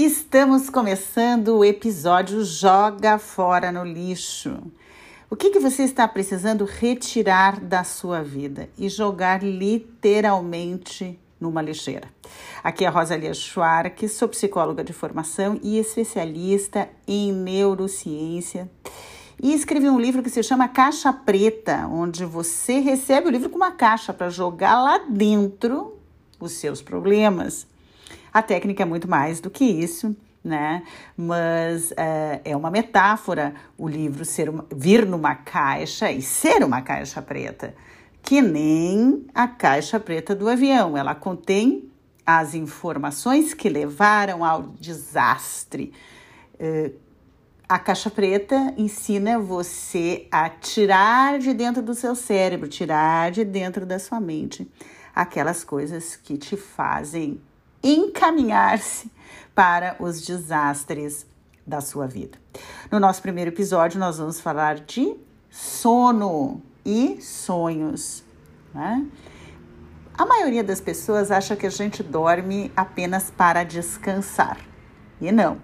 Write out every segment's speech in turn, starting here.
Estamos começando o episódio Joga Fora no Lixo. O que, que você está precisando retirar da sua vida e jogar literalmente numa lixeira? Aqui é Rosalia Schwark, sou psicóloga de formação e especialista em neurociência. E escrevi um livro que se chama Caixa Preta, onde você recebe o livro com uma caixa para jogar lá dentro os seus problemas a técnica é muito mais do que isso, né? Mas é, é uma metáfora o livro ser uma, vir numa caixa e ser uma caixa preta, que nem a caixa preta do avião. Ela contém as informações que levaram ao desastre. É, a caixa preta ensina você a tirar de dentro do seu cérebro, tirar de dentro da sua mente aquelas coisas que te fazem encaminhar-se para os desastres da sua vida. No nosso primeiro episódio, nós vamos falar de sono e sonhos. Né? A maioria das pessoas acha que a gente dorme apenas para descansar. E não.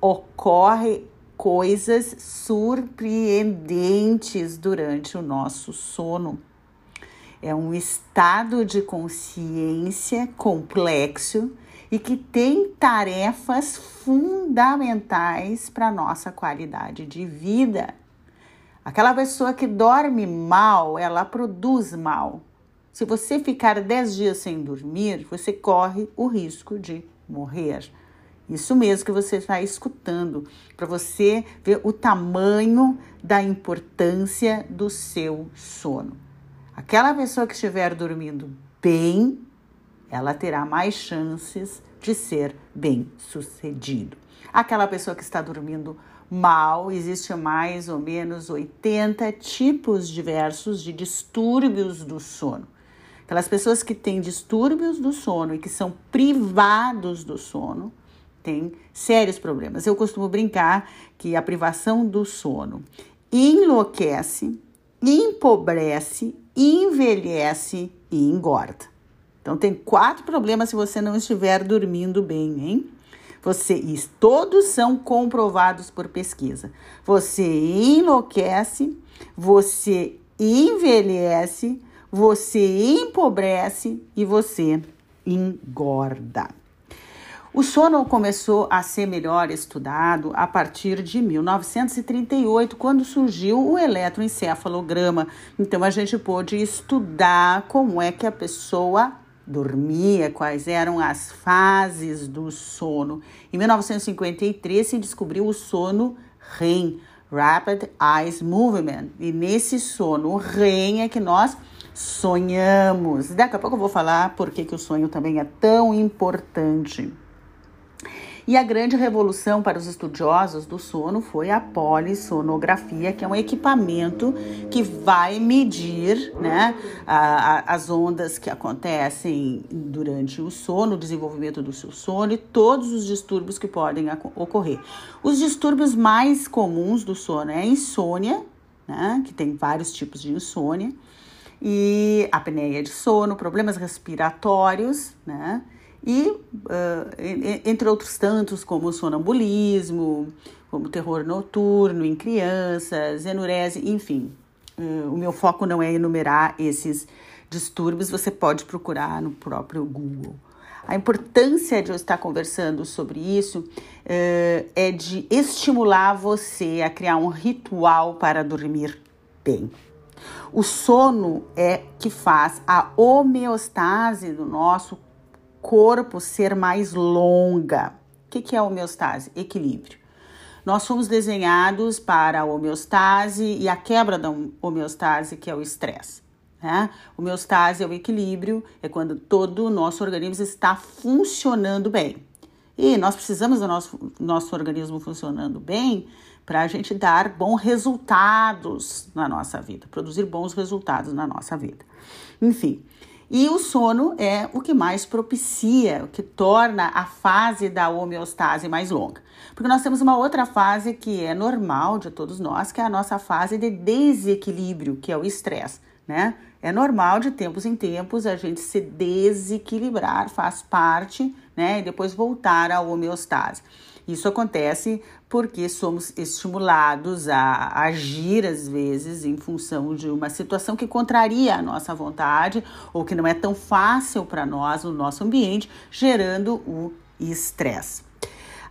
Ocorre coisas surpreendentes durante o nosso sono. É um estado de consciência complexo e que tem tarefas fundamentais para a nossa qualidade de vida. Aquela pessoa que dorme mal, ela produz mal. Se você ficar 10 dias sem dormir, você corre o risco de morrer. Isso mesmo que você está escutando, para você ver o tamanho da importância do seu sono. Aquela pessoa que estiver dormindo bem, ela terá mais chances de ser bem sucedido. Aquela pessoa que está dormindo mal, existe mais ou menos 80 tipos diversos de distúrbios do sono. Aquelas pessoas que têm distúrbios do sono e que são privados do sono têm sérios problemas. Eu costumo brincar que a privação do sono enlouquece, empobrece envelhece e engorda. Então tem quatro problemas se você não estiver dormindo bem, hein? Você, todos são comprovados por pesquisa. Você enlouquece, você envelhece, você empobrece e você engorda. O sono começou a ser melhor estudado a partir de 1938, quando surgiu o eletroencefalograma. Então a gente pôde estudar como é que a pessoa dormia, quais eram as fases do sono. Em 1953 se descobriu o sono REM, Rapid Eye Movement, e nesse sono REM é que nós sonhamos. Daqui a pouco eu vou falar por que, que o sonho também é tão importante. E a grande revolução para os estudiosos do sono foi a polissonografia, que é um equipamento que vai medir né, a, a, as ondas que acontecem durante o sono, o desenvolvimento do seu sono e todos os distúrbios que podem ocorrer. Os distúrbios mais comuns do sono é a insônia, né, que tem vários tipos de insônia, e apneia de sono, problemas respiratórios, né? E uh, entre outros tantos, como sonambulismo, como terror noturno em crianças, enurese, enfim. Uh, o meu foco não é enumerar esses distúrbios, você pode procurar no próprio Google. A importância de eu estar conversando sobre isso uh, é de estimular você a criar um ritual para dormir bem. O sono é que faz a homeostase do nosso corpo ser mais longa. O que, que é homeostase? Equilíbrio. Nós somos desenhados para a homeostase e a quebra da homeostase, que é o estresse. Né? Homeostase é o equilíbrio, é quando todo o nosso organismo está funcionando bem. E nós precisamos do nosso, nosso organismo funcionando bem para a gente dar bons resultados na nossa vida, produzir bons resultados na nossa vida. Enfim, e o sono é o que mais propicia, o que torna a fase da homeostase mais longa. Porque nós temos uma outra fase que é normal de todos nós, que é a nossa fase de desequilíbrio, que é o estresse, né? É normal de tempos em tempos a gente se desequilibrar, faz parte né? E depois voltar à homeostase. Isso acontece porque somos estimulados a agir, às vezes, em função de uma situação que contraria a nossa vontade ou que não é tão fácil para nós no nosso ambiente, gerando o estresse.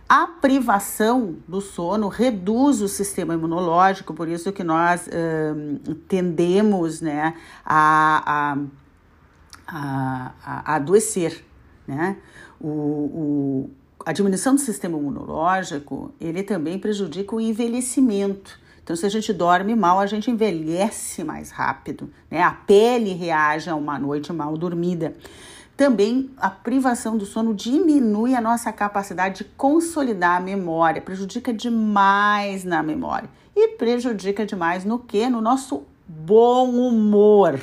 A privação do sono reduz o sistema imunológico, por isso que nós uh, tendemos né, a, a, a, a adoecer. Né? O, o, a diminuição do sistema imunológico, ele também prejudica o envelhecimento. Então, se a gente dorme mal, a gente envelhece mais rápido, né? A pele reage a uma noite mal dormida. Também a privação do sono diminui a nossa capacidade de consolidar a memória, prejudica demais na memória e prejudica demais no que? No nosso bom humor.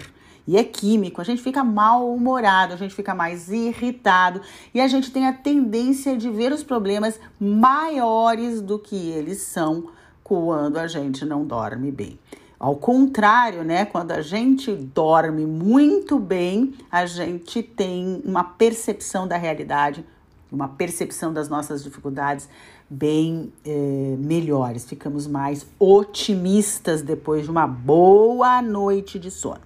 E é químico, a gente fica mal-humorado, a gente fica mais irritado e a gente tem a tendência de ver os problemas maiores do que eles são quando a gente não dorme bem. Ao contrário, né? Quando a gente dorme muito bem, a gente tem uma percepção da realidade, uma percepção das nossas dificuldades bem é, melhores. Ficamos mais otimistas depois de uma boa noite de sono.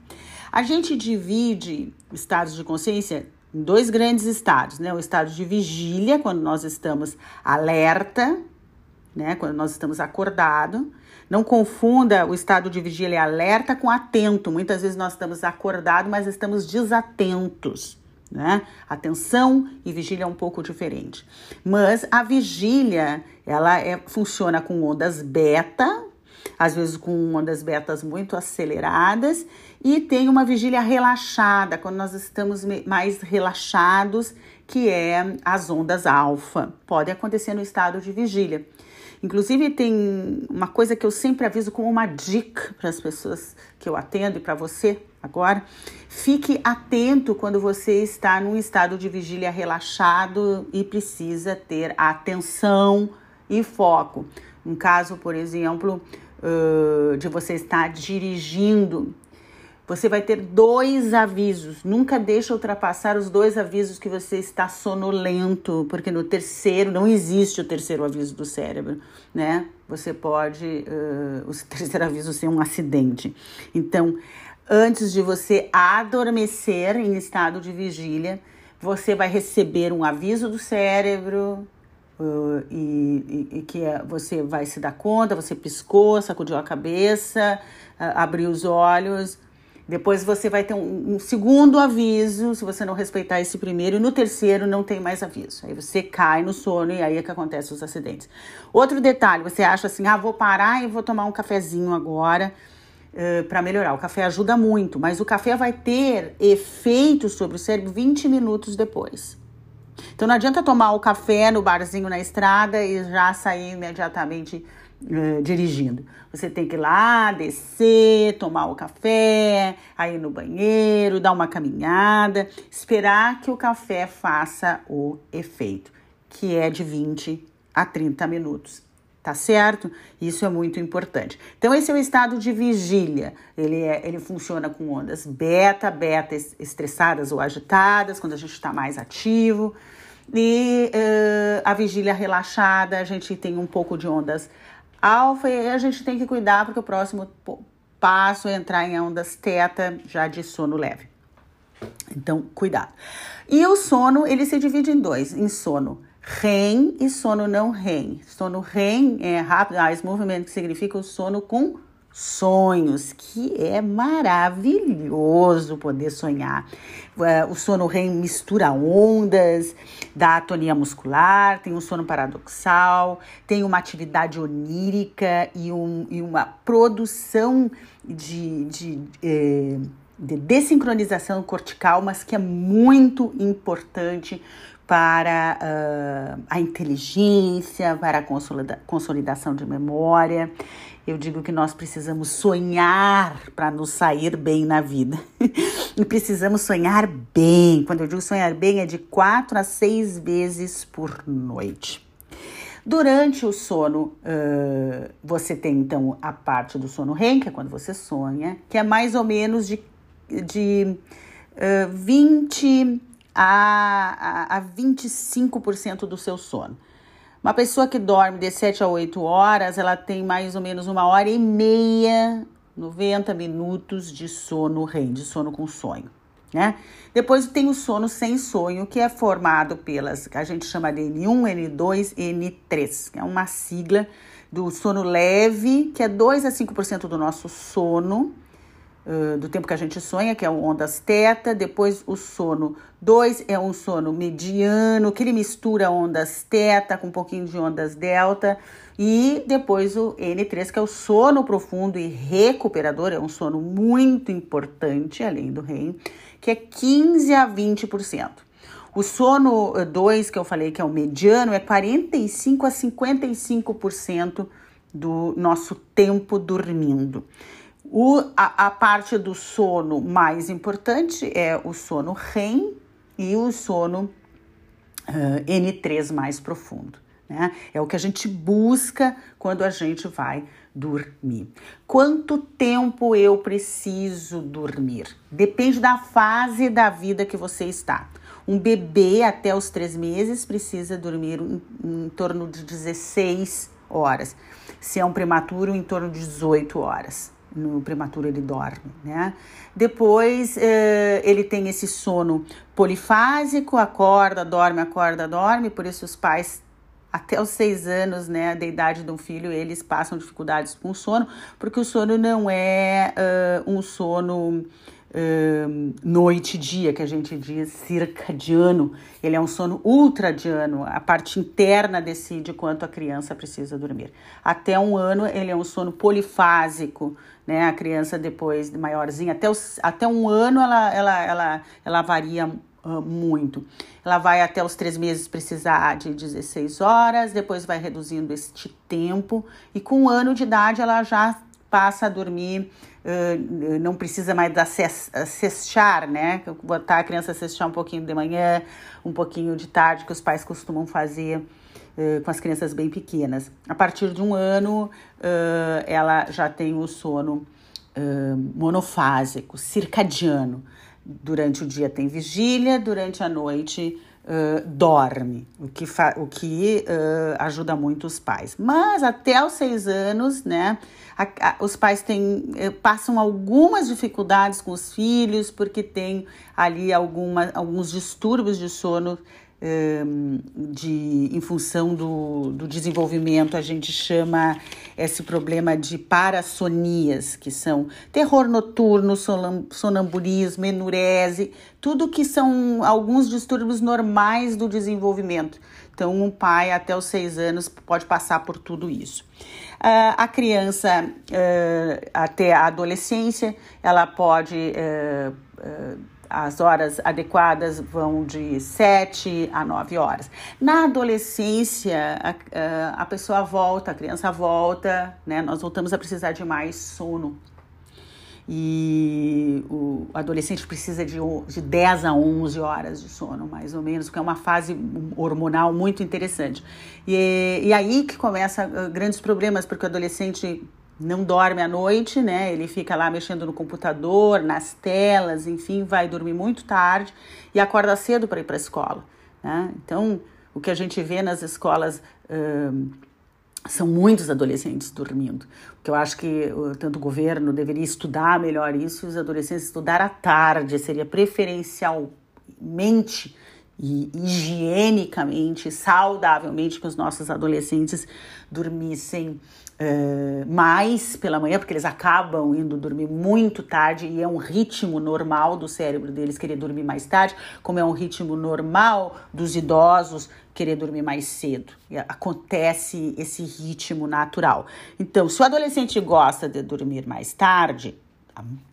A gente divide estados de consciência em dois grandes estados, né? O estado de vigília, quando nós estamos alerta, né? Quando nós estamos acordado. Não confunda o estado de vigília e alerta com atento. Muitas vezes nós estamos acordados, mas estamos desatentos. Né? Atenção e vigília é um pouco diferente. Mas a vigília, ela é, funciona com ondas beta, às vezes com ondas betas muito aceleradas, e tem uma vigília relaxada, quando nós estamos mais relaxados, que é as ondas alfa. Pode acontecer no estado de vigília. Inclusive, tem uma coisa que eu sempre aviso como uma dica para as pessoas que eu atendo e para você agora. Fique atento quando você está num estado de vigília relaxado e precisa ter atenção e foco. Um caso, por exemplo, de você estar dirigindo você vai ter dois avisos. Nunca deixe ultrapassar os dois avisos que você está sonolento, porque no terceiro não existe o terceiro aviso do cérebro, né? Você pode uh, o terceiro aviso ser um acidente. Então, antes de você adormecer em estado de vigília, você vai receber um aviso do cérebro, Uh, e, e, e, que você vai se dar conta, você piscou, sacudiu a cabeça, uh, abriu os olhos, depois você vai ter um, um, segundo aviso, se você não respeitar esse primeiro, e no terceiro não tem mais aviso. Aí você cai no sono e aí é que acontecem os acidentes. Outro detalhe, você acha assim, ah, vou parar e vou tomar um cafezinho agora uh, para melhorar. O café ajuda muito, mas o café vai ter efeito sobre o cérebro 20 minutos depois. Então não adianta tomar o café no barzinho na estrada e já sair imediatamente uh, dirigindo. Você tem que ir lá, descer, tomar o café, aí no banheiro, dar uma caminhada, esperar que o café faça o efeito, que é de 20 a 30 minutos. Tá certo? Isso é muito importante. Então, esse é o estado de vigília. Ele, é, ele funciona com ondas beta, beta estressadas ou agitadas, quando a gente está mais ativo. E uh, a vigília relaxada, a gente tem um pouco de ondas alfa e a gente tem que cuidar porque o próximo passo é entrar em ondas teta já de sono leve. Então, cuidado. E o sono, ele se divide em dois, em sono REM e sono não REM. Sono REM é Rapid Eye Movement, que significa o sono com sonhos, que é maravilhoso poder sonhar. É, o sono REM mistura ondas, dá atonia muscular, tem um sono paradoxal, tem uma atividade onírica e, um, e uma produção de, de, é, de desincronização cortical, mas que é muito importante para uh, a inteligência, para a consolida consolidação de memória. Eu digo que nós precisamos sonhar para nos sair bem na vida. e precisamos sonhar bem. Quando eu digo sonhar bem, é de quatro a seis vezes por noite. Durante o sono, uh, você tem então a parte do sono REM, que é quando você sonha, que é mais ou menos de, de uh, 20 a, a, a 25% do seu sono. Uma pessoa que dorme de 7 a 8 horas, ela tem mais ou menos uma hora e meia, 90 minutos de sono REM, de sono com sonho. Né? Depois tem o sono sem sonho, que é formado pelas, que a gente chama de N1, N2 e N3, que é uma sigla do sono leve, que é 2 a 5% do nosso sono, do tempo que a gente sonha, que é o ondas teta. Depois o sono 2 é um sono mediano, que ele mistura ondas teta com um pouquinho de ondas delta. E depois o N3, que é o sono profundo e recuperador, é um sono muito importante, além do REM, que é 15 a 20%. O sono 2, que eu falei que é o mediano, é 45 a 55% do nosso tempo dormindo. O, a, a parte do sono mais importante é o sono REM e o sono uh, N3 mais profundo. Né? É o que a gente busca quando a gente vai dormir. Quanto tempo eu preciso dormir? Depende da fase da vida que você está. Um bebê até os três meses precisa dormir em, em torno de 16 horas. Se é um prematuro, em torno de 18 horas no prematuro ele dorme, né? Depois eh, ele tem esse sono polifásico, acorda, dorme, acorda, dorme, por isso os pais até os seis anos, né, da idade de um filho, eles passam dificuldades com o sono, porque o sono não é uh, um sono uh, noite-dia, que a gente diz circadiano, ele é um sono ultradiano, a parte interna decide quanto a criança precisa dormir. Até um ano, ele é um sono polifásico, né, a criança depois de maiorzinha, até, os, até um ano ela, ela, ela, ela varia muito. Ela vai até os três meses precisar de 16 horas, depois vai reduzindo este tempo, e com um ano de idade ela já passa a dormir, uh, não precisa mais da cestar, né? Botar a criança a cestar um pouquinho de manhã, um pouquinho de tarde, que os pais costumam fazer uh, com as crianças bem pequenas. A partir de um ano, uh, ela já tem o sono monofásico, circadiano. Durante o dia tem vigília, durante a noite Dorme, o que, o que uh, ajuda muito os pais. Mas até os seis anos, né, a, a, os pais têm, uh, passam algumas dificuldades com os filhos, porque tem ali alguma, alguns distúrbios de sono de, em função do, do desenvolvimento, a gente chama esse problema de parassonias, que são terror noturno, sonambulismo, enurese, tudo que são alguns distúrbios normais do desenvolvimento. Então, um pai até os seis anos pode passar por tudo isso. Uh, a criança uh, até a adolescência, ela pode uh, as horas adequadas vão de 7 a 9 horas. Na adolescência, a, a pessoa volta, a criança volta, né? Nós voltamos a precisar de mais sono. E o adolescente precisa de, de 10 a 11 horas de sono, mais ou menos, porque é uma fase hormonal muito interessante. E, e aí que começa ah, grandes problemas, porque o adolescente não dorme à noite, né? Ele fica lá mexendo no computador, nas telas, enfim, vai dormir muito tarde e acorda cedo para ir para a escola. Né? Então, o que a gente vê nas escolas uh, são muitos adolescentes dormindo. O que eu acho que tanto o governo deveria estudar melhor isso, os adolescentes estudar à tarde, seria preferencialmente e higienicamente, saudavelmente que os nossos adolescentes dormissem uh, mais pela manhã, porque eles acabam indo dormir muito tarde e é um ritmo normal do cérebro deles querer dormir mais tarde, como é um ritmo normal dos idosos querer dormir mais cedo. Acontece esse ritmo natural. Então, se o adolescente gosta de dormir mais tarde,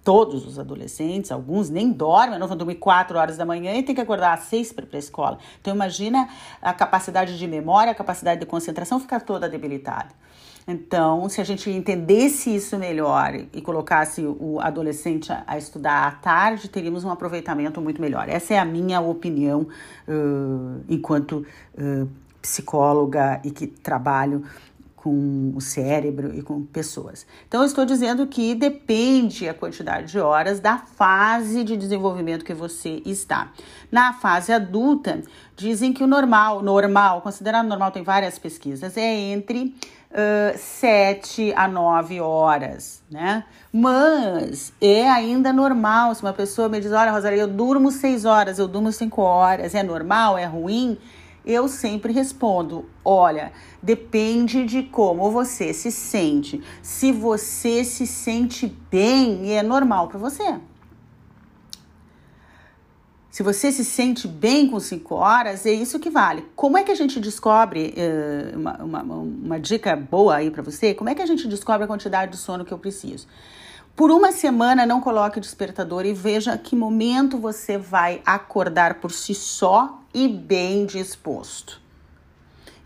todos os adolescentes, alguns nem dormem, não vão dormir 4 horas da manhã e tem que acordar às 6 para ir para a escola. Então imagina a capacidade de memória, a capacidade de concentração ficar toda debilitada. Então, se a gente entendesse isso melhor e colocasse o adolescente a, estudar à tarde, teríamos um aproveitamento muito melhor. Essa é a minha opinião uh, enquanto uh, psicóloga e que trabalho com o cérebro e com pessoas. Então, eu estou dizendo que depende a quantidade de horas da fase de desenvolvimento que você está. Na fase adulta, dizem que o normal, normal, considerado normal, tem várias pesquisas, é entre uh, 7 a 9 horas, né? Mas é ainda normal. Se uma pessoa me diz, olha, Rosalia, eu durmo 6 horas, eu durmo 5 horas, é normal, é ruim? Eu sempre respondo: olha, depende de como você se sente. Se você se sente bem, é normal para você. Se você se sente bem com cinco horas, é isso que vale. Como é que a gente descobre, uh, uma, uma, uma dica boa aí para você, como é que a gente descobre a quantidade de sono que eu preciso? Por uma semana, não coloque despertador e veja que momento você vai acordar por si só e bem disposto.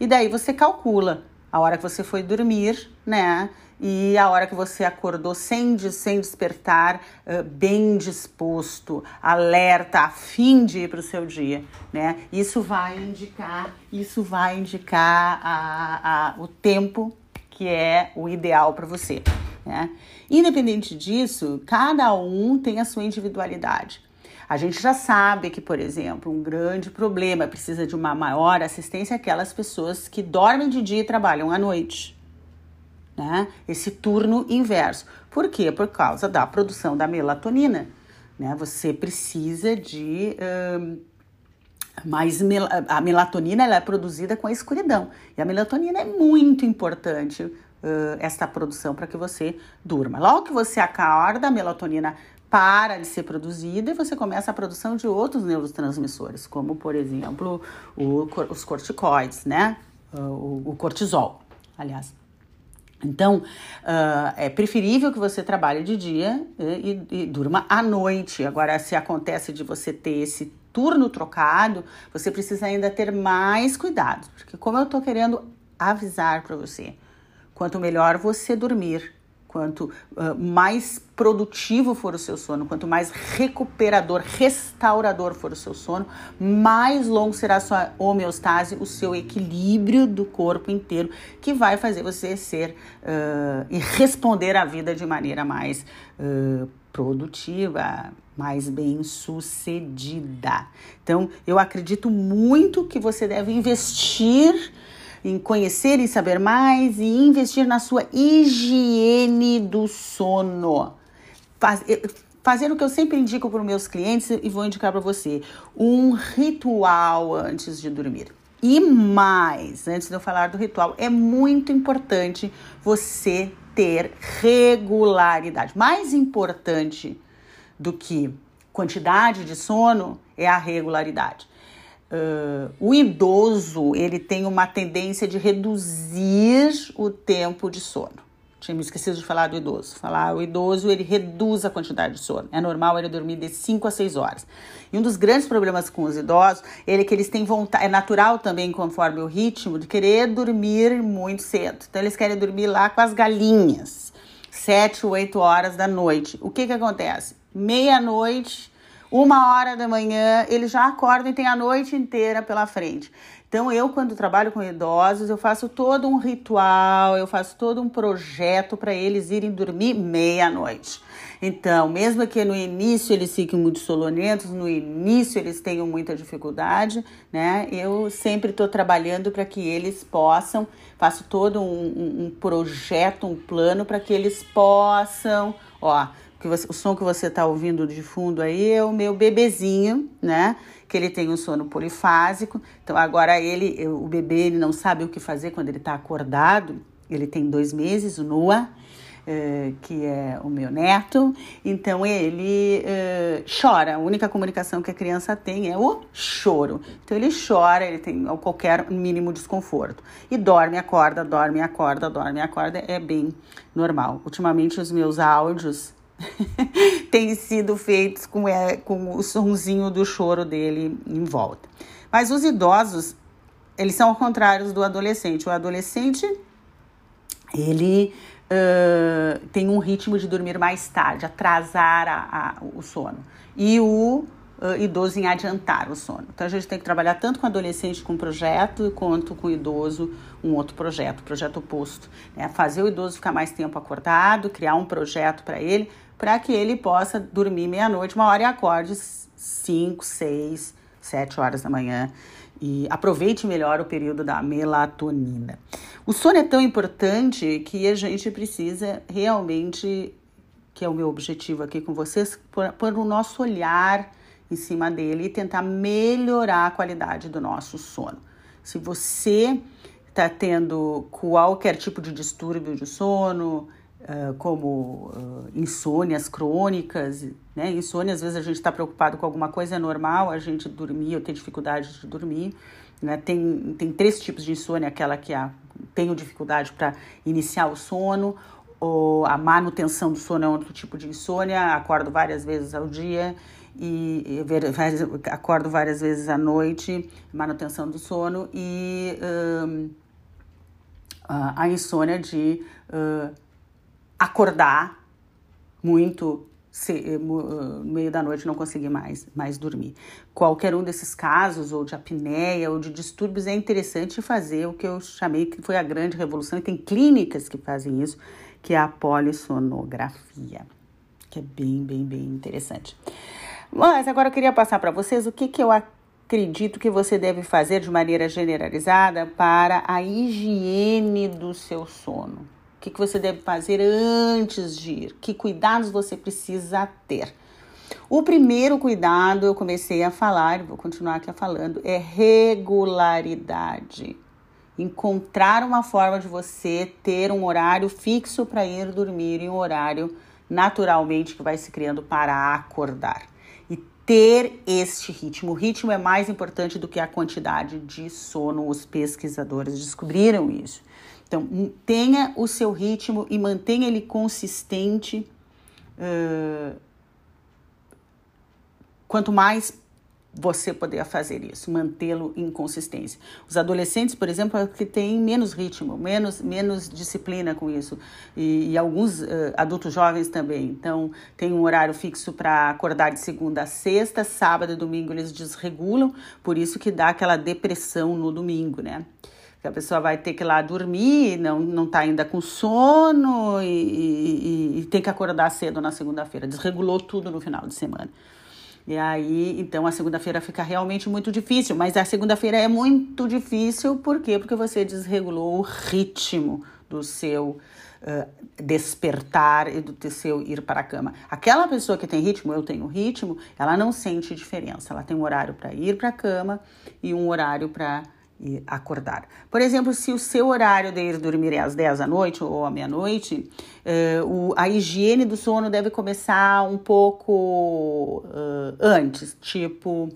E daí você calcula a hora que você foi dormir, né? E a hora que você acordou sem, sem despertar, bem disposto, alerta, a fim de ir para o seu dia, né? Isso vai indicar, isso vai indicar a, a, o tempo que é o ideal para você. Né? Independente disso, cada um tem a sua individualidade. A gente já sabe que, por exemplo, um grande problema precisa de uma maior assistência aquelas pessoas que dormem de dia e trabalham à noite. Né? Esse turno inverso. Por quê? Por causa da produção da melatonina. Né? Você precisa de. Uh, mais mel a melatonina ela é produzida com a escuridão. E a melatonina é muito importante uh, esta produção para que você durma. Logo que você acorda, a melatonina para de ser produzida e você começa a produção de outros neurotransmissores, como, por exemplo, o, os corticoides, né? O, o cortisol, aliás. Então, uh, é preferível que você trabalhe de dia e, e, e, durma à noite. Agora, se acontece de você ter esse turno trocado, você precisa ainda ter mais cuidado, porque como eu estou querendo avisar para você, quanto melhor você dormir, quanto uh, mais produtivo for o seu sono, quanto mais recuperador, restaurador for o seu sono, mais longo será a sua homeostase, o seu equilíbrio do corpo inteiro, que vai fazer você ser uh, e responder à vida de maneira mais uh, produtiva, mais bem sucedida. Então, eu acredito muito que você deve investir em conhecer e saber mais e investir na sua higiene do sono. Faz, fazer o que eu sempre indico para os meus clientes e vou indicar para você: um ritual antes de dormir. E mais, antes de eu falar do ritual, é muito importante você ter regularidade. Mais importante do que quantidade de sono é a regularidade. Uh, o idoso ele tem uma tendência de reduzir o tempo de sono. Tinha me esquecido de falar do idoso. Falar o idoso ele reduz a quantidade de sono. É normal ele dormir de 5 a 6 horas. E um dos grandes problemas com os idosos é que eles têm vontade, é natural também conforme o ritmo de querer dormir muito cedo. Então eles querem dormir lá com as galinhas, 7, 8 horas da noite. O que que acontece? Meia-noite uma hora da manhã, eles já acordam e tem a noite inteira pela frente. Então, eu, quando trabalho com idosos, eu faço todo um ritual, eu faço todo um projeto para eles irem dormir meia-noite. Então, mesmo que no início eles fiquem muito sonolentos, no início eles tenham muita dificuldade, né? Eu sempre estou trabalhando para que eles possam, faço todo um, um, um projeto, um plano para que eles possam, ó, que você, o som que você está ouvindo de fundo aí é o meu bebezinho, né? Que ele tem um sono polifásico. Então agora ele, o bebê, ele não sabe o que fazer quando ele está acordado. Ele tem dois meses, o Noah, é, que é o meu neto. Então ele é, chora. A única comunicação que a criança tem é o choro. Então ele chora, ele tem qualquer mínimo desconforto. E dorme, acorda, dorme, acorda, dorme, acorda. É bem normal. Ultimamente os meus áudios têm sido feitos com, é, com o sonzinho do choro dele em volta. Mas os idosos, eles são ao contrário do adolescente. O adolescente, ele uh, tem um ritmo de dormir mais tarde, atrasar a, a, o sono. E o uh, idoso em adiantar o sono. Então a gente tem que trabalhar tanto com adolescente com projeto quanto com idoso um outro projeto, projeto oposto. Né? Fazer o idoso ficar mais tempo acordado, criar um projeto para ele, para que ele possa dormir meia-noite, uma hora e acorde 5, 6, 7 horas da manhã e aproveite melhor o período da melatonina. O sono é tão importante que a gente precisa realmente, que é o meu objetivo aqui com vocês, pôr o nosso olhar em cima dele e tentar melhorar a qualidade do nosso sono. Se você está tendo qualquer tipo de distúrbio de sono, como uh, insônias crônicas, né? Insônia, às vezes a gente está preocupado com alguma coisa, é normal a gente dormir ou ter dificuldade de dormir. Né? Tem, tem três tipos de insônia, aquela que a, tenho dificuldade para iniciar o sono, ou a manutenção do sono é outro tipo de insônia, acordo várias vezes ao dia e, e acordo várias vezes à noite, manutenção do sono e um, a insônia de uh, acordar muito se, eh, eh, no meio da noite não conseguir mais, mais dormir. Qualquer um desses casos, ou de apneia, ou de distúrbios, é interessante fazer o que eu chamei que foi a grande revolução, e tem clínicas que fazem isso, que é a polissonografia, que é bem, bem, bem interessante. Mas agora eu queria passar para vocês o que, que eu acredito que você deve fazer de maneira generalizada para a higiene do seu sono. O que, que você deve fazer antes de ir? Que cuidados você precisa ter? O primeiro cuidado, eu comecei a falar, vou continuar aqui falando, é regularidade. Encontrar uma forma de você ter um horário fixo para ir dormir e um horário naturalmente que vai se criando para acordar. E ter este ritmo. O ritmo é mais importante do que a quantidade de sono. Os pesquisadores descobriram isso. Então, tenha o seu ritmo e mantenha ele consistente. Uh, quanto mais você poder fazer isso, mantê-lo em consistência. Os adolescentes, por exemplo, é que têm menos ritmo, menos, menos disciplina com isso. E, e alguns uh, adultos jovens também. Então, tem um horário fixo para acordar de segunda a sexta, sábado e domingo eles desregulam, por isso que dá aquela depressão no domingo, né? Que a pessoa vai ter que ir lá dormir, não, não tá ainda com sono e, e, e tem que acordar cedo na segunda-feira. Desregulou tudo no final de semana. E aí, então a segunda-feira fica realmente muito difícil, mas a segunda-feira é muito difícil, por quê? Porque você desregulou o ritmo do seu uh, despertar e do seu ir para a cama. Aquela pessoa que tem ritmo, eu tenho ritmo, ela não sente diferença. Ela tem um horário para ir para a cama e um horário para e acordar. Por exemplo, se o seu horário de ir dormir é às 10 da noite ou à meia-noite, uh, a higiene do sono deve começar um pouco uh, antes, tipo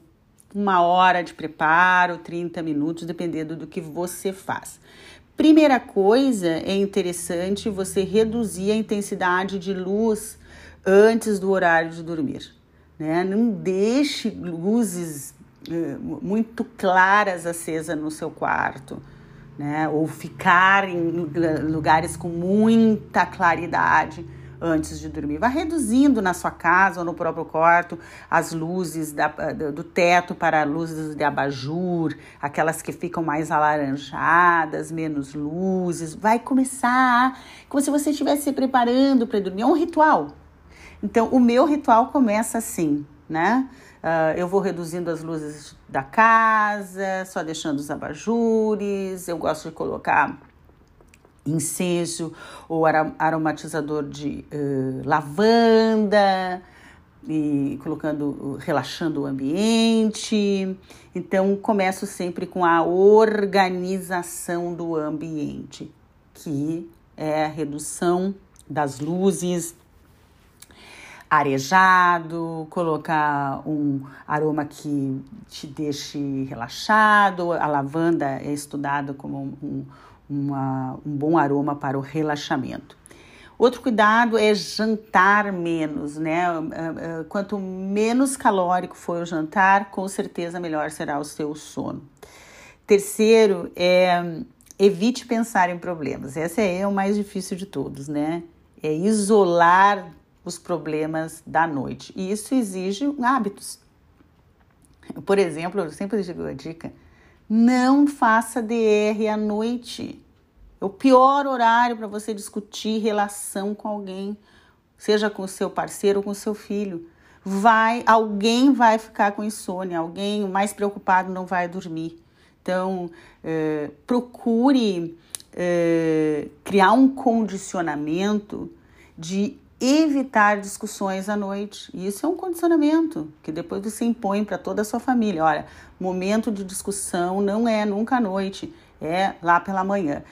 uma hora de preparo, 30 minutos, dependendo do que você faz. Primeira coisa, é interessante você reduzir a intensidade de luz antes do horário de dormir. Né? Não deixe luzes eh, muito claras acesas no seu quarto, né? Ou ficar em lugares com muita claridade antes de dormir. Vá reduzindo na sua casa ou no próprio quarto as luzes da, do teto para luzes de abajur, aquelas que ficam mais alaranjadas, menos luzes. Vai começar como se você estivesse se preparando para dormir. É um ritual. Então, o meu ritual começa assim, né? Uh, eu vou reduzindo as luzes da casa, só deixando os abajures. Eu gosto de colocar incenso ou aromatizador de uh, lavanda e colocando, relaxando o ambiente. Então, começo sempre com a organização do ambiente, que é a redução das luzes, arejado, colocar um aroma que te deixe relaxado. A lavanda é estudada como um, uma, um bom aroma para o relaxamento. Outro cuidado é jantar menos, né? É, é, quanto menos calórico for o jantar, com certeza melhor será o seu sono. Terceiro é evite pensar em problemas. Esse é o mais difícil de todos, né? É isolar os problemas da noite. E isso exige hábitos. Por exemplo, eu sempre digo a dica: não faça DR à noite. É o pior horário para você discutir relação com alguém, seja com o seu parceiro ou com o seu filho. Vai, alguém vai ficar com insônia, alguém mais preocupado não vai dormir. Então, eh, procure eh, criar um condicionamento de evitar discussões à noite. E isso é um condicionamento que depois você impõe para toda a sua família. Olha, momento de discussão não é nunca à noite, é lá pela manhã.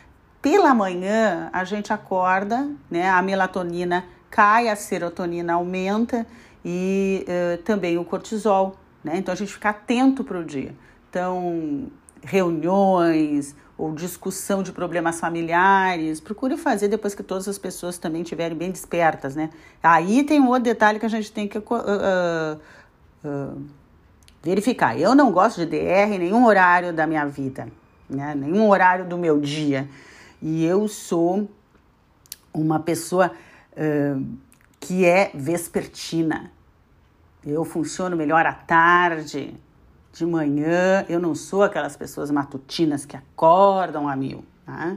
Pela manhã a gente acorda, né? A melatonina cai, a serotonina aumenta e uh, também o cortisol, né? Então a gente fica atento para o dia. Então reuniões, ou discussão de problemas familiares, procure fazer depois que todas as pessoas também estiverem bem despertas, né? Aí tem um outro detalhe que a gente tem que uh, uh, uh, verificar. Eu não gosto de DR em nenhum horário da minha vida, né? Nenhum horário do meu dia. E eu sou uma pessoa que é vespertina. Eu funciono melhor à tarde, de manhã, eu não sou aquelas pessoas matutinas que acordam a mil. Tá?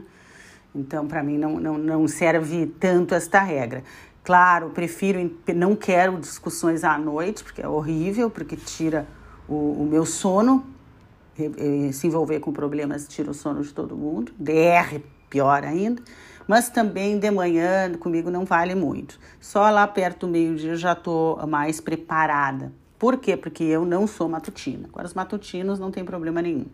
Então, para mim, não, não, não serve tanto esta regra. Claro, prefiro, não quero discussões à noite, porque é horrível, porque tira o, o meu sono. Se envolver com problemas tira o sono de todo mundo. DR, pior ainda. Mas também de manhã, comigo não vale muito. Só lá perto do meio-dia eu já estou mais preparada por quê? Porque eu não sou matutina. Agora, os matutinos não tem problema nenhum.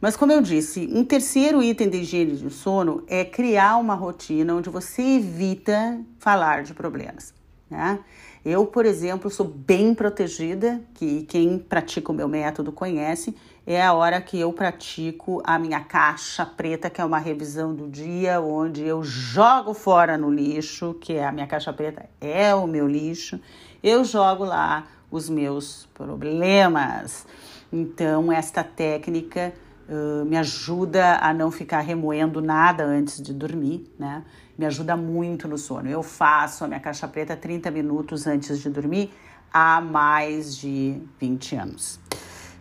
Mas, como eu disse, um terceiro item de higiene de sono é criar uma rotina onde você evita falar de problemas. Né? Eu, por exemplo, sou bem protegida, que quem pratica o meu método conhece, é a hora que eu pratico a minha caixa preta, que é uma revisão do dia, onde eu jogo fora no lixo, que é a minha caixa preta, é o meu lixo, eu jogo lá os meus problemas. Então, esta técnica uh, me ajuda a não ficar remoendo nada antes de dormir, né? Me ajuda muito no sono. Eu faço a minha caixa preta 30 minutos antes de dormir há mais de 20 anos.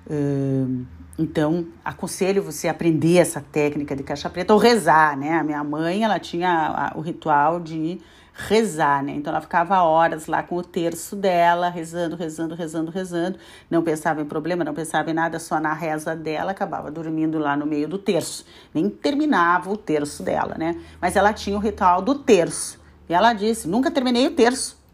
Uh, então, aconselho você a aprender essa técnica de caixa preta ou rezar, né? A minha mãe, ela tinha o ritual de rezar, né? Então ela ficava horas lá com o terço dela, rezando, rezando, rezando, rezando. Não pensava em problema, não pensava em nada, só na reza dela, acabava dormindo lá no meio do terço. Nem terminava o terço dela, né? Mas ela tinha o ritual do terço. E ela disse: nunca terminei o terço.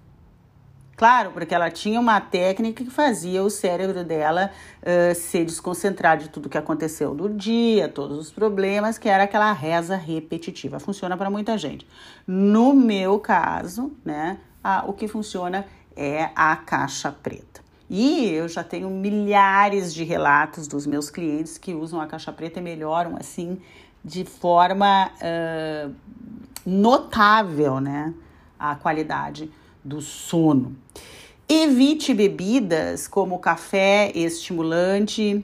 Claro, porque ela tinha uma técnica que fazia o cérebro dela uh, se desconcentrar de tudo que aconteceu do dia, todos os problemas, que era aquela reza repetitiva. Funciona para muita gente. No meu caso, né, a, o que funciona é a caixa preta. E eu já tenho milhares de relatos dos meus clientes que usam a caixa preta e melhoram assim de forma uh, notável, né, a qualidade do sono. Evite bebidas como café estimulante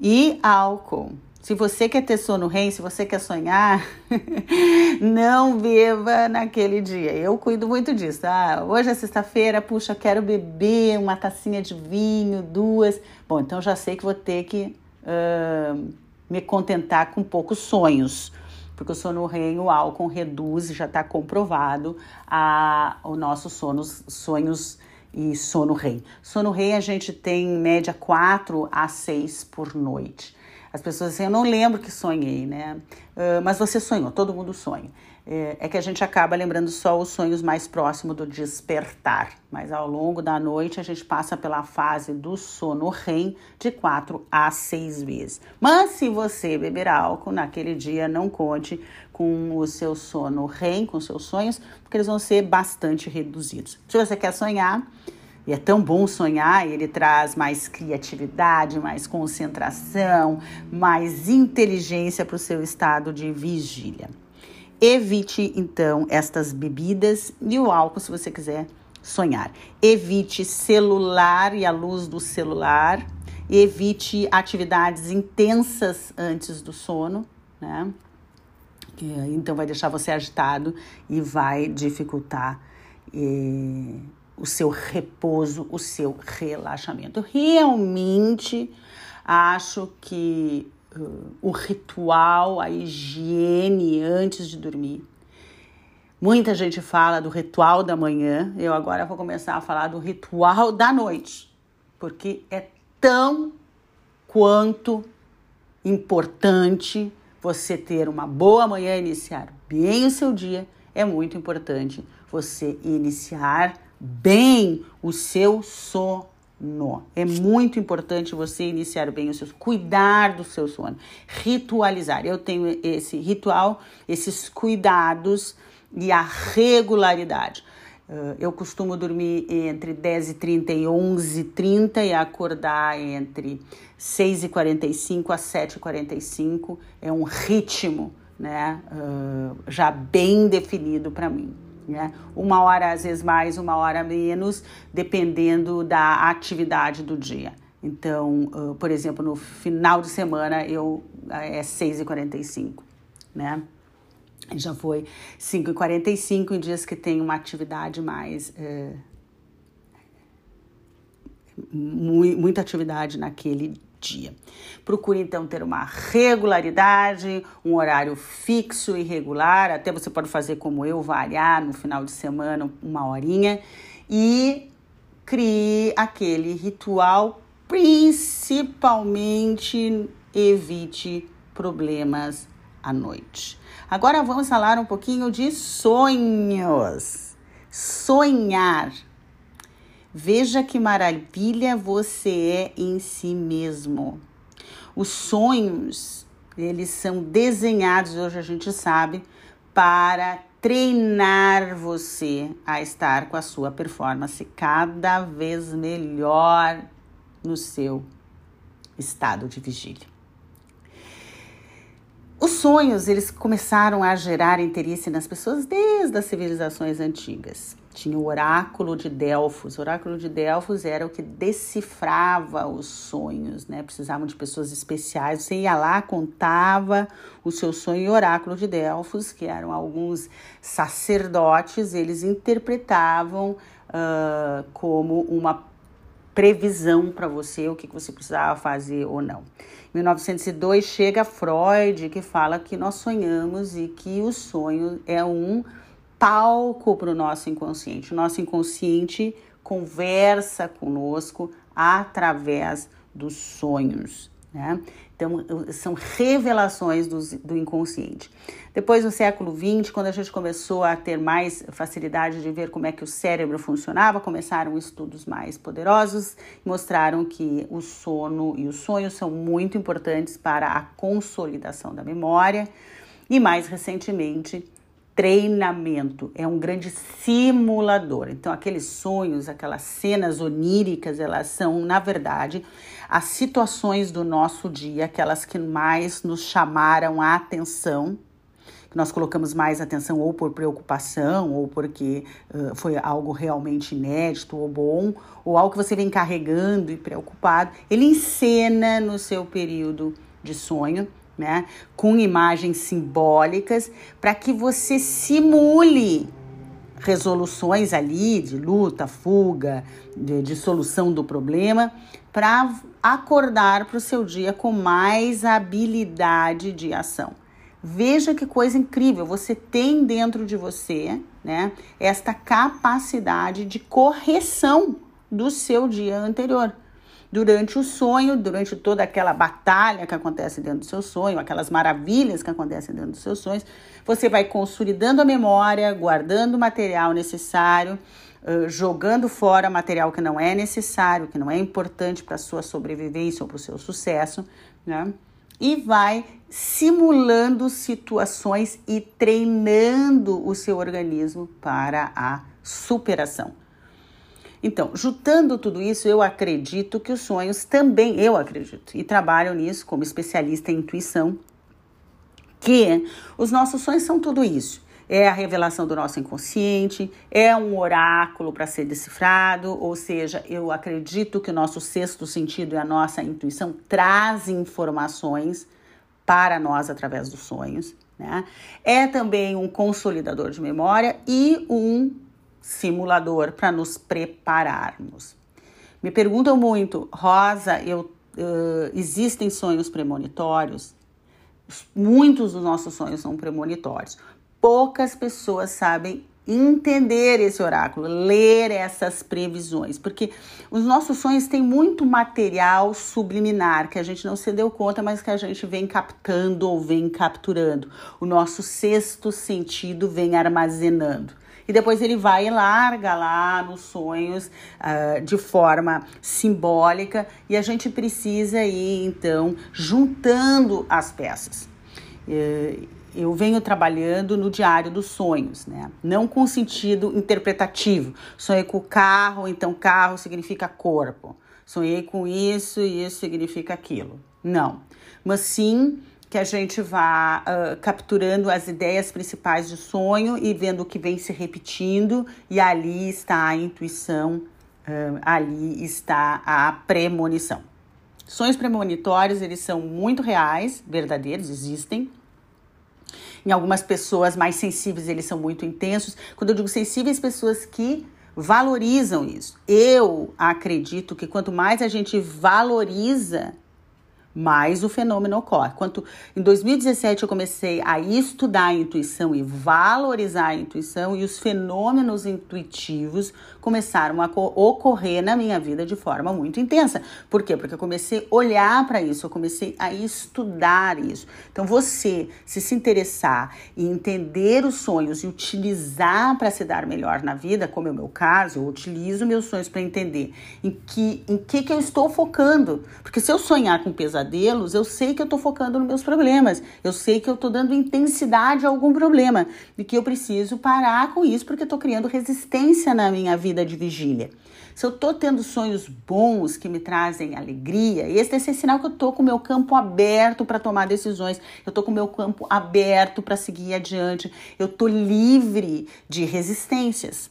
e álcool. Se você quer ter sono REM, se você quer sonhar, não beba naquele dia. Eu cuido muito disso. Ah, hoje é sexta-feira, puxa, quero beber uma tacinha de vinho, duas. Bom, então já sei que vou ter que uh, me contentar com poucos sonhos porque o sono REM, o álcool reduz, já está comprovado, a, o nosso sono, sonhos e sono REM. Sono REM a gente tem em média 4 a 6 por noite. As pessoas dizem, eu não lembro que sonhei, né? Uh, mas você sonhou, todo mundo sonha. É, é que a gente acaba lembrando só os sonhos mais próximos do despertar. Mas ao longo da noite a gente passa pela fase do sono REM de 4 a 6 vezes. Mas se você beber álcool naquele dia, não conte com o seu sono REM, com seus sonhos, porque eles vão ser bastante reduzidos. Se você quer sonhar, e é tão bom sonhar, ele traz mais criatividade, mais concentração, mais inteligência para o seu estado de vigília. Evite então estas bebidas e o álcool se você quiser sonhar. Evite celular e a luz do celular. Evite atividades intensas antes do sono, né? então vai deixar você agitado e vai dificultar eh, o seu repouso, o seu relaxamento. Realmente acho que o ritual, a higiene antes de dormir. Muita gente fala do ritual da manhã, eu agora vou começar a falar do ritual da noite, porque é tão quanto importante você ter uma boa manhã, iniciar bem o seu dia. É muito importante você iniciar bem o seu sono. É muito importante você iniciar bem o seu cuidar do seu sono, ritualizar. Eu tenho esse ritual, esses cuidados e a regularidade. Uh, eu costumo dormir entre 10h30 e 11h30 e acordar entre 6h45 a 7h45. É um ritmo né, uh, já bem definido para mim. Né? Uma hora às vezes mais, uma hora menos, dependendo da atividade do dia. Então, uh, por exemplo, no final de semana eu é 6h45, né? Já foi 5h45 em dias que tem uma atividade mais. É, muita atividade naquele dia. Procure então ter uma regularidade, um horário fixo e regular. Até você pode fazer como eu, variar no final de semana uma horinha e crie aquele ritual. Principalmente evite problemas à noite. Agora vamos falar um pouquinho de sonhos. Sonhar Veja que maravilha você é em si mesmo. Os sonhos, eles são desenhados, hoje a gente sabe, para treinar você a estar com a sua performance cada vez melhor no seu estado de vigília. Os sonhos, eles começaram a gerar interesse nas pessoas desde as civilizações antigas. Tinha o oráculo de Delfos. O oráculo de Delfos era o que decifrava os sonhos, né? Precisavam de pessoas especiais. Você ia lá, contava o seu sonho. E o oráculo de Delfos, que eram alguns sacerdotes, eles interpretavam uh, como uma previsão para você, o que, que você precisava fazer ou não. Em 1902 chega Freud, que fala que nós sonhamos e que o sonho é um palco para o nosso inconsciente. O nosso inconsciente conversa conosco através dos sonhos. Né? Então, são revelações do, do inconsciente. Depois, no século XX, quando a gente começou a ter mais facilidade de ver como é que o cérebro funcionava, começaram estudos mais poderosos mostraram que o sono e o sonho são muito importantes para a consolidação da memória. E mais recentemente, treinamento, é um grande simulador. Então, aqueles sonhos, aquelas cenas oníricas, elas são, na verdade, as situações do nosso dia, aquelas que mais nos chamaram a atenção, que nós colocamos mais atenção ou por preocupação, ou porque uh, foi algo realmente inédito ou bom, ou algo que você vem carregando e preocupado. Ele encena no seu período de sonho né? Com imagens simbólicas para que você simule resoluções ali de luta, fuga, de, de solução do problema, para acordar para o seu dia com mais habilidade de ação. Veja que coisa incrível, você tem dentro de você, né, esta capacidade de correção do seu dia anterior durante o sonho, durante toda aquela batalha que acontece dentro do seu sonho, aquelas maravilhas que acontecem dentro dos seus sonhos, você vai consolidando a memória, guardando o material necessário, jogando fora material que não é necessário, que não é importante para a sua sobrevivência ou para o seu sucesso, né? E vai simulando situações e treinando o seu organismo para a superação. Então, juntando tudo isso, eu acredito que os sonhos também, eu acredito, e trabalho nisso como especialista em intuição, que os nossos sonhos são tudo isso. É a revelação do nosso inconsciente, é um oráculo para ser decifrado, ou seja, eu acredito que o nosso sexto sentido e a nossa intuição trazem informações para nós através dos sonhos. Né? É também um consolidador de memória e um simulador para nos prepararmos. Me perguntam muito, Rosa, eu, uh, existem sonhos premonitórios? Muitos dos nossos sonhos são premonitórios. Poucas pessoas sabem entender esse oráculo, ler essas previsões, porque os nossos sonhos têm muito material subliminar que a gente não se deu conta, mas que a gente vem captando ou vem capturando. O nosso sexto sentido vem armazenando. E depois ele vai e larga lá nos sonhos uh, de forma simbólica e a gente precisa ir então juntando as peças. Eu venho trabalhando no diário dos sonhos, né? Não com sentido interpretativo. Sonhei com carro, então carro significa corpo. Sonhei com isso e isso significa aquilo. Não. Mas sim que a gente vá uh, capturando as ideias principais do sonho e vendo o que vem se repetindo, e ali está a intuição, uh, ali está a premonição. Sonhos premonitórios, eles são muito reais, verdadeiros, existem, em algumas pessoas mais sensíveis, eles são muito intensos. Quando eu digo sensíveis, pessoas que valorizam isso. Eu acredito que quanto mais a gente valoriza mais o fenômeno ocorre. Quanto em 2017 eu comecei a estudar a intuição e valorizar a intuição e os fenômenos intuitivos começaram a ocorrer na minha vida de forma muito intensa. Por quê? Porque eu comecei a olhar para isso, eu comecei a estudar isso. Então você se se interessar e entender os sonhos e utilizar para se dar melhor na vida, como é o meu caso, eu utilizo meus sonhos para entender em que em que que eu estou focando. Porque se eu sonhar com pesadelo pesadelos, eu sei que eu estou focando nos meus problemas, eu sei que eu estou dando intensidade a algum problema e que eu preciso parar com isso porque estou criando resistência na minha vida de vigília. Se eu estou tendo sonhos bons que me trazem alegria, esse é sinal que eu estou com o meu campo aberto para tomar decisões, eu estou com o meu campo aberto para seguir adiante, eu estou livre de resistências.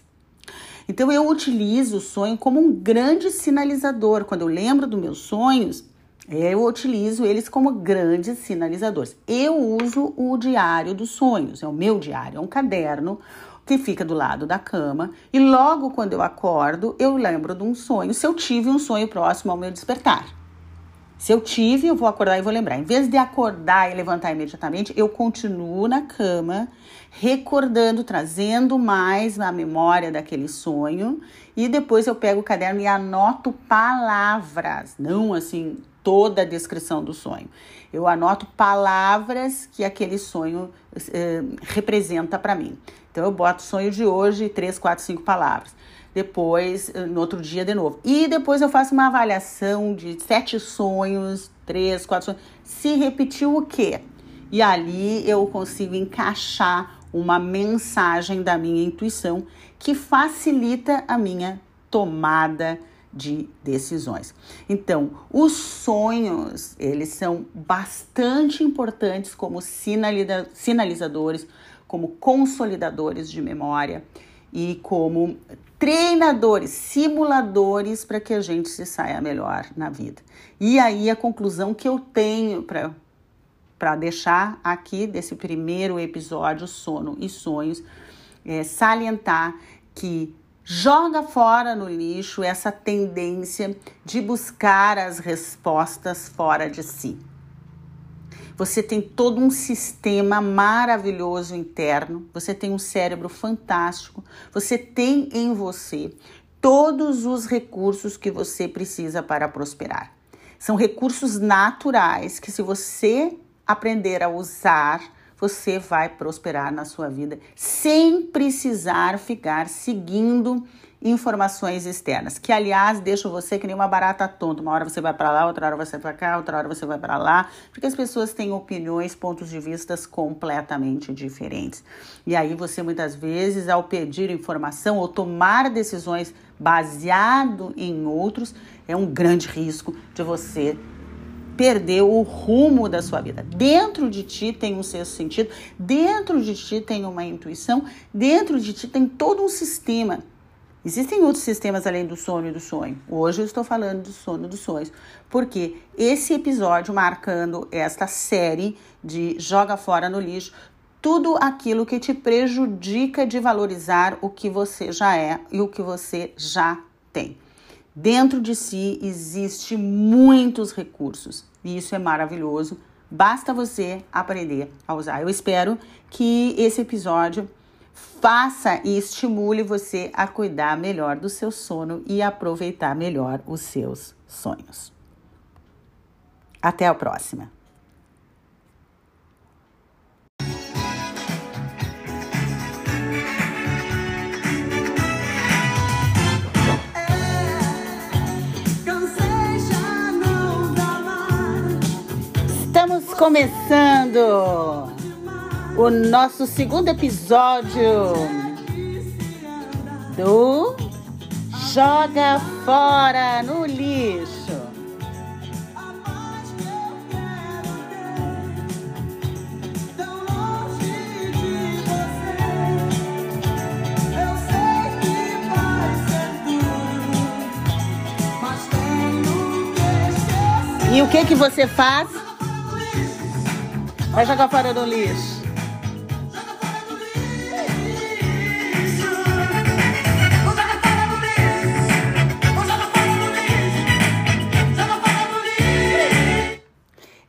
Então eu utilizo o sonho como um grande sinalizador. Quando eu lembro dos meus sonhos, eu utilizo eles como grandes sinalizadores. Eu uso o diário dos sonhos, é o meu diário, é um caderno que fica do lado da cama e logo quando eu acordo, eu lembro de um sonho, se eu tive um sonho próximo ao meu despertar. Se eu tive, eu vou acordar e vou lembrar. Em vez de acordar e levantar imediatamente, eu continuo na cama, recordando, trazendo mais a memória daquele sonho. E depois eu pego o caderno e anoto palavras, não assim toda a descrição do sonho. Eu anoto palavras que aquele sonho eh, representa para mim. Então eu boto sonho de hoje, três, quatro, cinco palavras. Depois, eh, no outro dia, de novo. E depois eu faço uma avaliação de sete sonhos, três, quatro sonhos. Se repetiu o quê? E ali eu consigo encaixar uma mensagem da minha intuição que facilita a minha tomada de decisões. Então, os sonhos, eles são bastante importantes como sinalizadores, como consolidadores de memória e como treinadores, simuladores para que a gente se saia melhor na vida. E aí a conclusão que eu tenho para para deixar aqui desse primeiro episódio sono e sonhos é salientar que joga fora no lixo essa tendência de buscar as respostas fora de si. Você tem todo um sistema maravilhoso interno, você tem um cérebro fantástico, você tem em você todos os recursos que você precisa para prosperar. São recursos naturais que, se você aprender a usar, você vai prosperar na sua vida sem precisar ficar seguindo informações externas, que aliás deixam você que nem uma barata tonta. Uma hora você vai para lá, outra hora você vai para cá, outra hora você vai para lá, porque as pessoas têm opiniões, pontos de vistas completamente diferentes. E aí você muitas vezes, ao pedir informação ou tomar decisões baseado em outros, é um grande risco de você perdeu o rumo da sua vida. Dentro de ti tem um sexto sentido, dentro de ti tem uma intuição, dentro de ti tem todo um sistema. Existem outros sistemas além do sono e do sonho. Hoje eu estou falando do sono e dos sonhos, porque esse episódio marcando esta série de joga fora no lixo tudo aquilo que te prejudica de valorizar o que você já é e o que você já tem. Dentro de si existe muitos recursos e isso é maravilhoso. Basta você aprender a usar. Eu espero que esse episódio faça e estimule você a cuidar melhor do seu sono e aproveitar melhor os seus sonhos. Até a próxima! Começando o nosso segundo episódio do Joga Fora no Lixo. E o que que você faz? Vai jogar fora no lixo.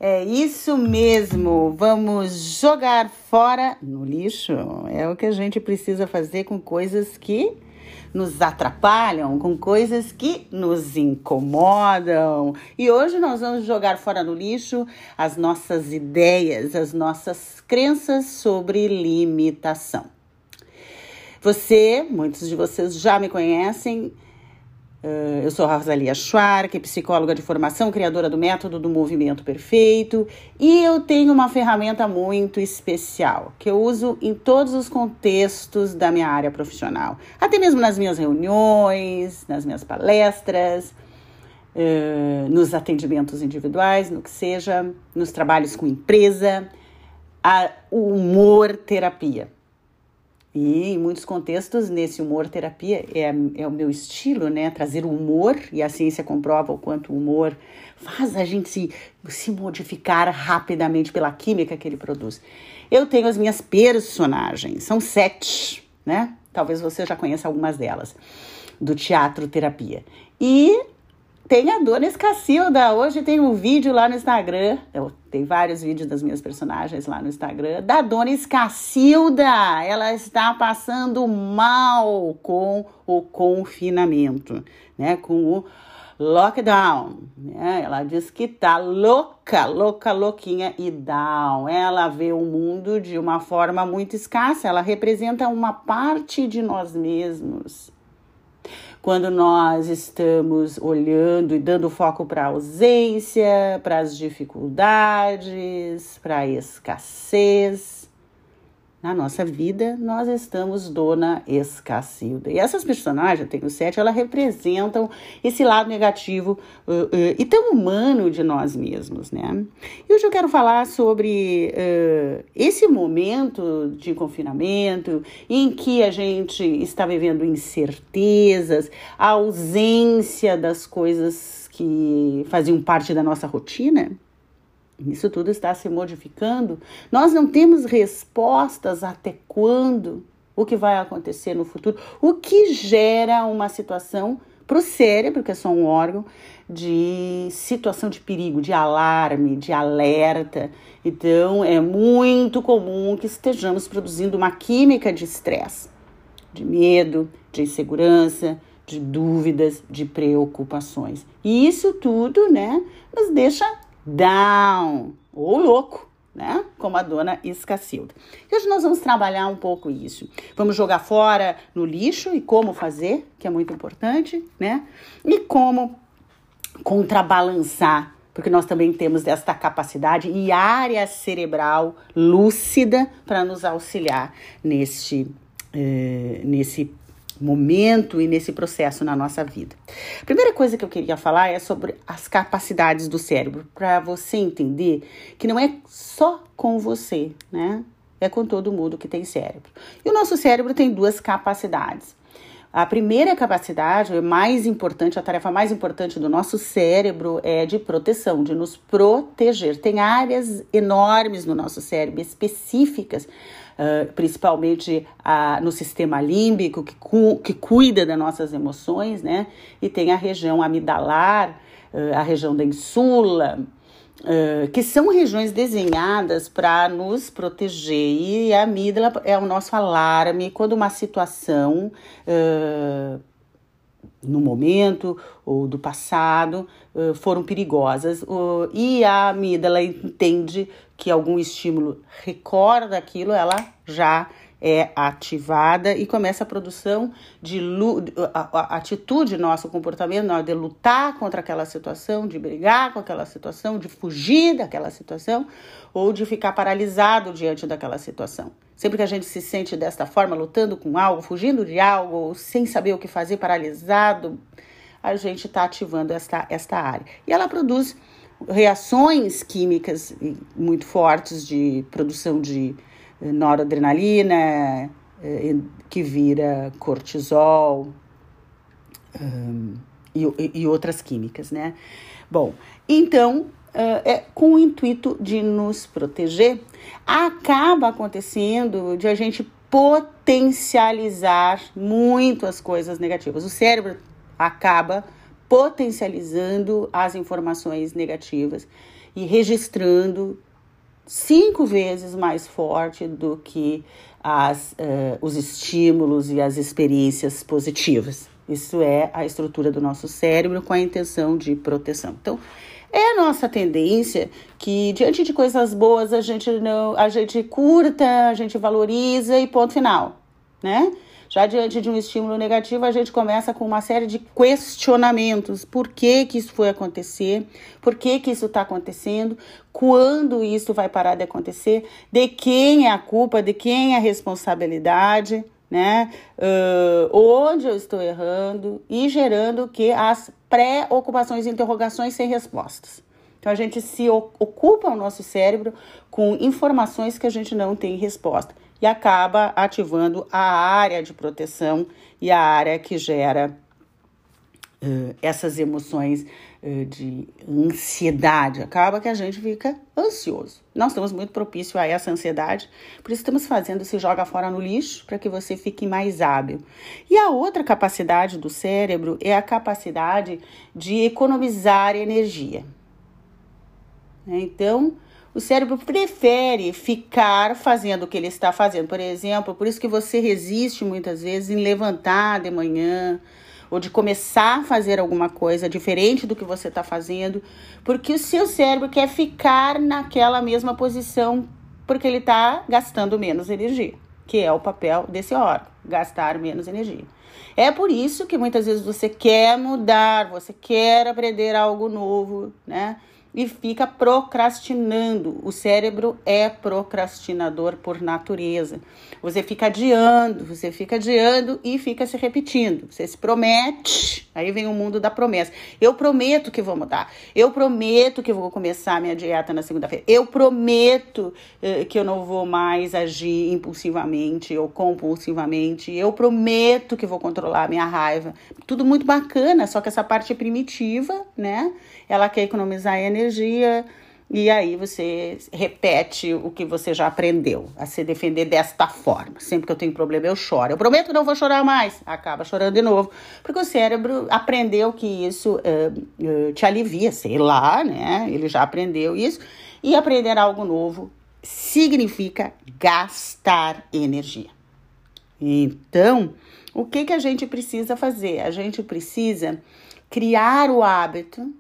É isso mesmo, vamos jogar fora no lixo. É o que a gente precisa fazer com coisas que nos atrapalham, com coisas que nos incomodam. E hoje nós vamos jogar fora no lixo as nossas ideias, as nossas crenças sobre limitação. Você, muitos de vocês já me conhecem, eu sou Rosalia Schwark, psicóloga de formação, criadora do método do movimento perfeito, e eu tenho uma ferramenta muito especial que eu uso em todos os contextos da minha área profissional, até mesmo nas minhas reuniões, nas minhas palestras, nos atendimentos individuais, no que seja, nos trabalhos com empresa, a humor terapia. E em muitos contextos, nesse humor terapia, é, é o meu estilo, né? Trazer o humor, e a ciência comprova o quanto o humor faz a gente se, se modificar rapidamente pela química que ele produz. Eu tenho as minhas personagens, são sete, né? Talvez você já conheça algumas delas, do teatro terapia. E tem a Dona Escacilda. Hoje tem um vídeo lá no Instagram. Eu, tem vários vídeos das minhas personagens lá no Instagram. Da Dona Escacilda. Ela está passando mal com o confinamento, né? Com o lockdown. Né? Ela diz que tá louca, louca, louquinha e down. Ela vê o mundo de uma forma muito escassa. Ela representa uma parte de nós mesmos quando nós estamos olhando e dando foco para a ausência, para as dificuldades, para a escassez na nossa vida, nós estamos Dona Escacilda. E essas personagens, tem o sete, elas representam esse lado negativo uh, uh, e tão humano de nós mesmos, né? E hoje eu quero falar sobre uh, esse momento de confinamento em que a gente está vivendo incertezas, a ausência das coisas que faziam parte da nossa rotina. Isso tudo está se modificando. Nós não temos respostas até quando o que vai acontecer no futuro, o que gera uma situação para o cérebro, que é só um órgão, de situação de perigo, de alarme, de alerta. Então, é muito comum que estejamos produzindo uma química de estresse, de medo, de insegurança, de dúvidas, de preocupações. E isso tudo, né, nos deixa down, ou louco, né? Como a dona Escacilda. E hoje nós vamos trabalhar um pouco isso. Vamos jogar fora no lixo e como fazer, que é muito importante, né? E como contrabalançar, porque nós também temos esta capacidade e área cerebral lúcida para nos auxiliar neste, eh, nesse momento e nesse processo na nossa vida. A primeira coisa que eu queria falar é sobre as capacidades do cérebro, para você entender que não é só com você, né? É com todo mundo que tem cérebro. E o nosso cérebro tem duas capacidades. A primeira capacidade, mais importante, a tarefa mais importante do nosso cérebro é de proteção, de nos proteger. Tem áreas enormes no nosso cérebro específicas uh, principalmente uh, no sistema límbico, que, cu que cuida das nossas emoções, né? E tem a região amidalar, uh, a região da insula, Uh, que são regiões desenhadas para nos proteger. E a amígdala é o nosso alarme quando uma situação uh, no momento ou do passado uh, foram perigosas e a amígdala entende que algum estímulo recorda aquilo, ela já é ativada e começa a produção de a, a, atitude nosso comportamento nosso de lutar contra aquela situação, de brigar com aquela situação, de fugir daquela situação ou de ficar paralisado diante daquela situação. Sempre que a gente se sente desta forma, lutando com algo, fugindo de algo, sem saber o que fazer, paralisado, a gente está ativando esta, esta área. E ela produz reações químicas muito fortes de produção de noradrenalina, eh, que vira cortisol um, e, e, outras químicas, né? Bom, então é, com o intuito de nos proteger, acaba acontecendo de a gente potencializar muito as coisas negativas. O cérebro acaba potencializando as informações negativas e registrando cinco vezes mais forte do que as, uh, os estímulos e as experiências positivas. Isso é a estrutura do nosso cérebro com a intenção de proteção. Então, é a nossa tendência que diante de coisas boas a gente não, a gente curta, a gente valoriza e ponto final, né? Já diante de um estímulo negativo, a gente começa com uma série de questionamentos. Por que, que isso foi acontecer? Por que, que isso está acontecendo? Quando isso vai parar de acontecer? De quem é a culpa? De quem é a responsabilidade? Né? Uh, onde eu estou errando? E gerando que as preocupações e interrogações sem respostas. Então a gente se ocupa o nosso cérebro com informações que a gente não tem resposta e acaba ativando a área de proteção e a área que gera uh, essas emoções uh, de ansiedade. Acaba que a gente fica ansioso. Nós estamos muito propícios a essa ansiedade, por isso estamos fazendo se joga fora no lixo para que você fique mais hábil. E a outra capacidade do cérebro é a capacidade de economizar energia. Né? Então, o cérebro prefere ficar fazendo o que ele está fazendo. Por exemplo, por isso que você resiste muitas vezes em levantar de manhã ou de começar a fazer alguma coisa diferente do que você está fazendo, porque o seu cérebro quer ficar naquela mesma posição porque ele está gastando menos energia, que é o papel desse órgão, gastar menos energia. É por isso que muitas vezes você quer mudar, você quer aprender algo novo, né? E fica procrastinando. O cérebro é procrastinador por natureza. Você fica adiando, você fica adiando e fica se repetindo. Você se promete, aí vem o mundo da promessa. Eu prometo que vou mudar. Eu prometo que vou começar minha dieta na segunda-feira. Eu prometo eh, que eu não vou mais agir impulsivamente ou compulsivamente. Eu prometo que vou controlar minha raiva. Tudo muito bacana, só que essa parte primitiva, né? Ela quer economizar energia e aí você repete o que você já aprendeu, a se defender desta forma. Sempre que eu tenho problema, eu choro. Eu prometo que não vou chorar mais. Acaba chorando de novo. Porque o cérebro aprendeu que isso uh, uh, te alivia, sei lá, né? Ele já aprendeu isso. E aprender algo novo significa gastar energia. Então, o que, que a gente precisa fazer? A gente precisa criar o hábito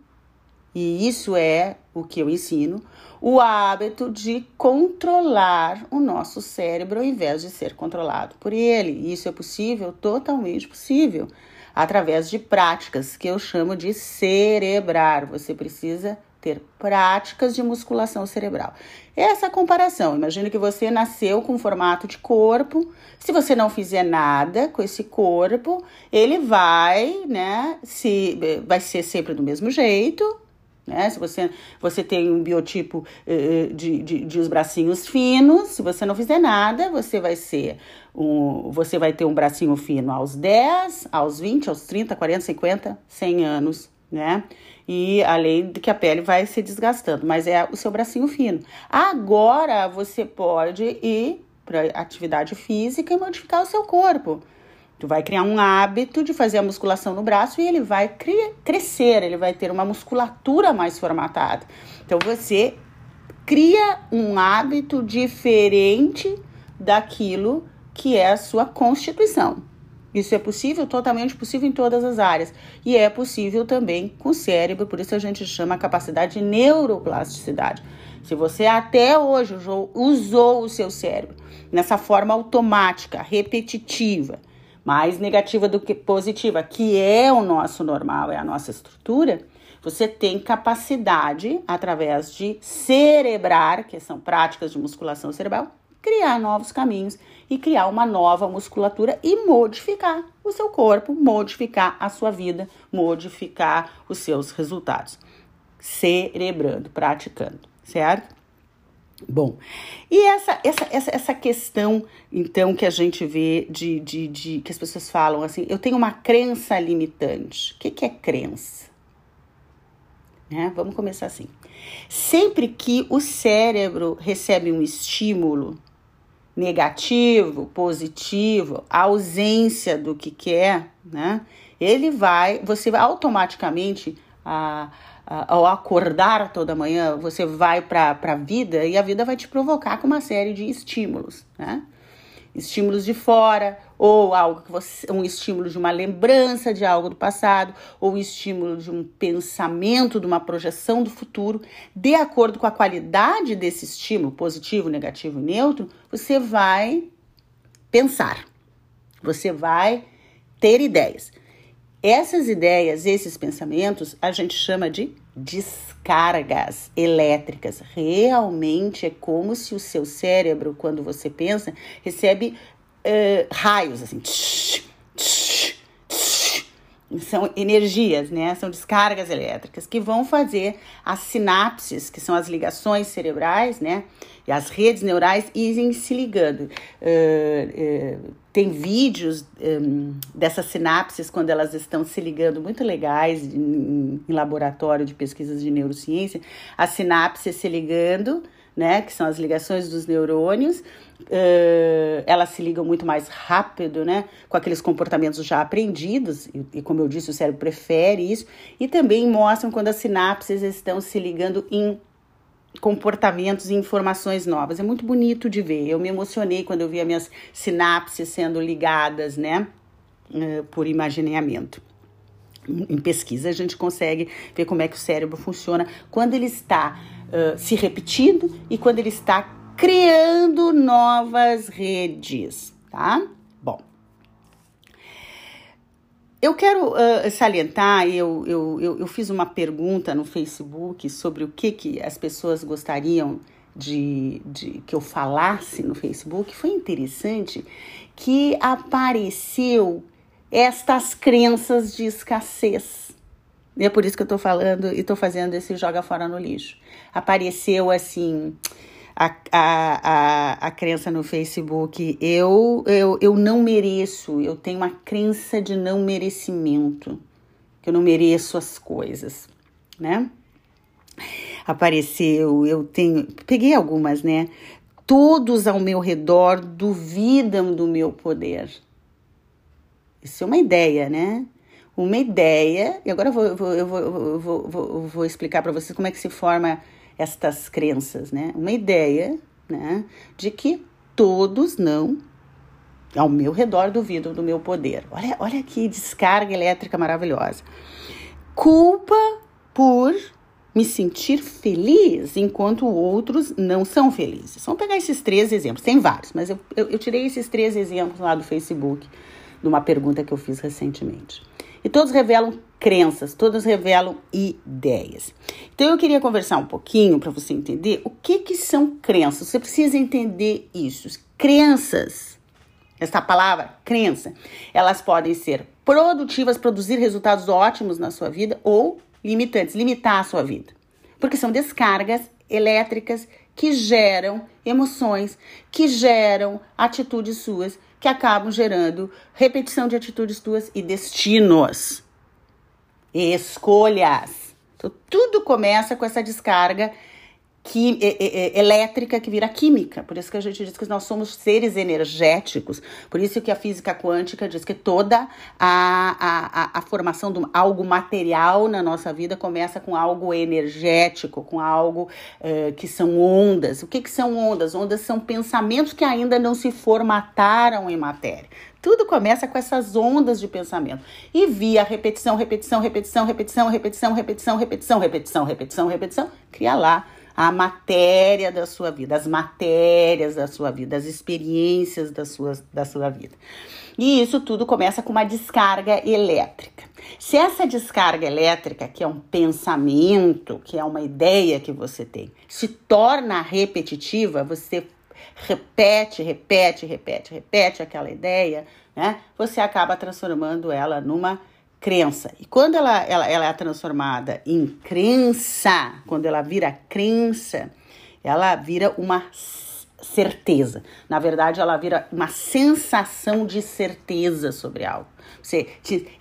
e isso é o que eu ensino, o hábito de controlar o nosso cérebro ao invés de ser controlado por ele. Isso é possível, totalmente possível, através de práticas que eu chamo de cerebrar. Você precisa ter práticas de musculação cerebral. Essa comparação, imagine que você nasceu com formato de corpo. Se você não fizer nada com esse corpo, ele vai, né, se vai ser sempre do mesmo jeito, né? Se você, você tem um biotipo uh, de, de, de os bracinhos finos, se você não fizer nada, você vai ser um, você vai ter um bracinho fino aos 10, aos 20, aos 30, 40, 50, 100 anos, né? E além de que a pele vai se desgastando, mas é o seu bracinho fino. Agora você pode ir para atividade física e modificar o seu corpo. Tu vai criar um hábito de fazer a musculação no braço e ele vai crescer, ele vai ter uma musculatura mais formatada. Então você cria um hábito diferente daquilo que é a sua constituição. Isso é possível, totalmente possível em todas as áreas. E é possível também com o cérebro, por isso a gente chama a capacidade de neuroplasticidade. Se você até hoje usou, usou o seu cérebro nessa forma automática, repetitiva, mais negativa do que positiva, que é o nosso normal, é a nossa estrutura, você tem capacidade, através de cerebrar, que são práticas de musculação cerebral, criar novos caminhos e criar uma nova musculatura e modificar o seu corpo, modificar a sua vida, modificar os seus resultados. Cerebrando, praticando, certo? Bom, e essa, essa, essa, essa questão, então, que a gente vê de, de, de que as pessoas falam assim, eu tenho uma crença limitante. O que, que é crença? Né? Vamos começar assim. Sempre que o cérebro recebe um estímulo, negativo, positivo, ausência do que quer, né? Ele vai, você vai automaticamente, a, a, ao acordar toda manhã, você vai para a vida e a vida vai te provocar com uma série de estímulos, né? estímulos de fora, ou algo que você, um estímulo de uma lembrança de algo do passado, ou um estímulo de um pensamento, de uma projeção do futuro, de acordo com a qualidade desse estímulo, positivo, negativo e neutro, você vai pensar. Você vai ter ideias. Essas ideias, esses pensamentos, a gente chama de descargas elétricas. Realmente é como se o seu cérebro, quando você pensa, recebe uh, raios assim. Tsh. São energias, né? São descargas elétricas que vão fazer as sinapses, que são as ligações cerebrais, né? E as redes neurais irem se ligando. Uh, uh, tem vídeos um, dessas sinapses quando elas estão se ligando muito legais em, em, laboratório de pesquisas de neurociência, as sinapses se ligando, né, que são as ligações dos neurônios, uh, elas se ligam muito mais rápido, né, com aqueles comportamentos já aprendidos, e, e como eu disse, o cérebro prefere isso, e também mostram quando as sinapses estão se ligando em comportamentos e informações novas. É muito bonito de ver. Eu me emocionei quando eu vi as minhas sinapses sendo ligadas, né, eh, por imaginamento. Em pesquisa a gente consegue ver como é que o cérebro funciona quando ele está uh, se repetindo e quando ele está criando novas redes, tá? Eu quero uh, salientar, eu, eu, eu, eu, fiz uma pergunta no Facebook sobre o que, que as pessoas gostariam de, de que eu falasse no Facebook. Foi interessante que apareceu estas crenças de escassez. E é por isso que eu estou falando e estou fazendo esse joga fora no lixo. Apareceu assim a, a, a, a crença no Facebook. Eu, eu, eu não mereço, eu tenho uma crença de não merecimento, que eu não mereço as coisas, né? Apareceu, eu tenho, peguei algumas, né? Todos ao meu redor duvidam do meu poder. Isso é uma ideia, né? Uma ideia, e agora eu vou, eu vou, eu vou, eu vou, vou, vou explicar para vocês como é que se forma estas crenças, né? Uma ideia, né, de que todos não ao meu redor duvidam do meu poder. Olha, olha que descarga elétrica maravilhosa. Culpa por me sentir feliz enquanto outros não são felizes. Vamos pegar esses três exemplos. Tem vários, mas eu, eu, eu tirei esses três exemplos lá do Facebook, de uma pergunta que eu fiz recentemente. E todos revelam crenças, todos revelam ideias. Então eu queria conversar um pouquinho para você entender o que que são crenças. Você precisa entender isso. Crenças, essa palavra crença, elas podem ser produtivas, produzir resultados ótimos na sua vida ou limitantes, limitar a sua vida. Porque são descargas elétricas que geram emoções, que geram atitudes suas que acabam gerando repetição de atitudes tuas e destinos. Escolhas. Então, tudo começa com essa descarga que, é, é, elétrica que vira química. Por isso que a gente diz que nós somos seres energéticos. Por isso que a física quântica diz que toda a, a, a formação de algo material na nossa vida começa com algo energético, com algo uh, que são ondas. O que, que são ondas? Ondas são pensamentos que ainda não se formataram em matéria. Tudo começa com essas ondas de pensamento. E via repetição, repetição, repetição, repetição, repetição, repetição, repetição, repetição, repetição, repetição, cria lá a matéria da sua vida, as matérias da sua vida, as experiências da sua, da sua vida. E isso tudo começa com uma descarga elétrica. Se essa descarga elétrica, que é um pensamento, que é uma ideia que você tem, se torna repetitiva, você repete, repete, repete, repete aquela ideia, né? Você acaba transformando ela numa crença. E quando ela, ela, ela é transformada em crença, quando ela vira crença, ela vira uma certeza. Na verdade, ela vira uma sensação de certeza sobre algo. Você,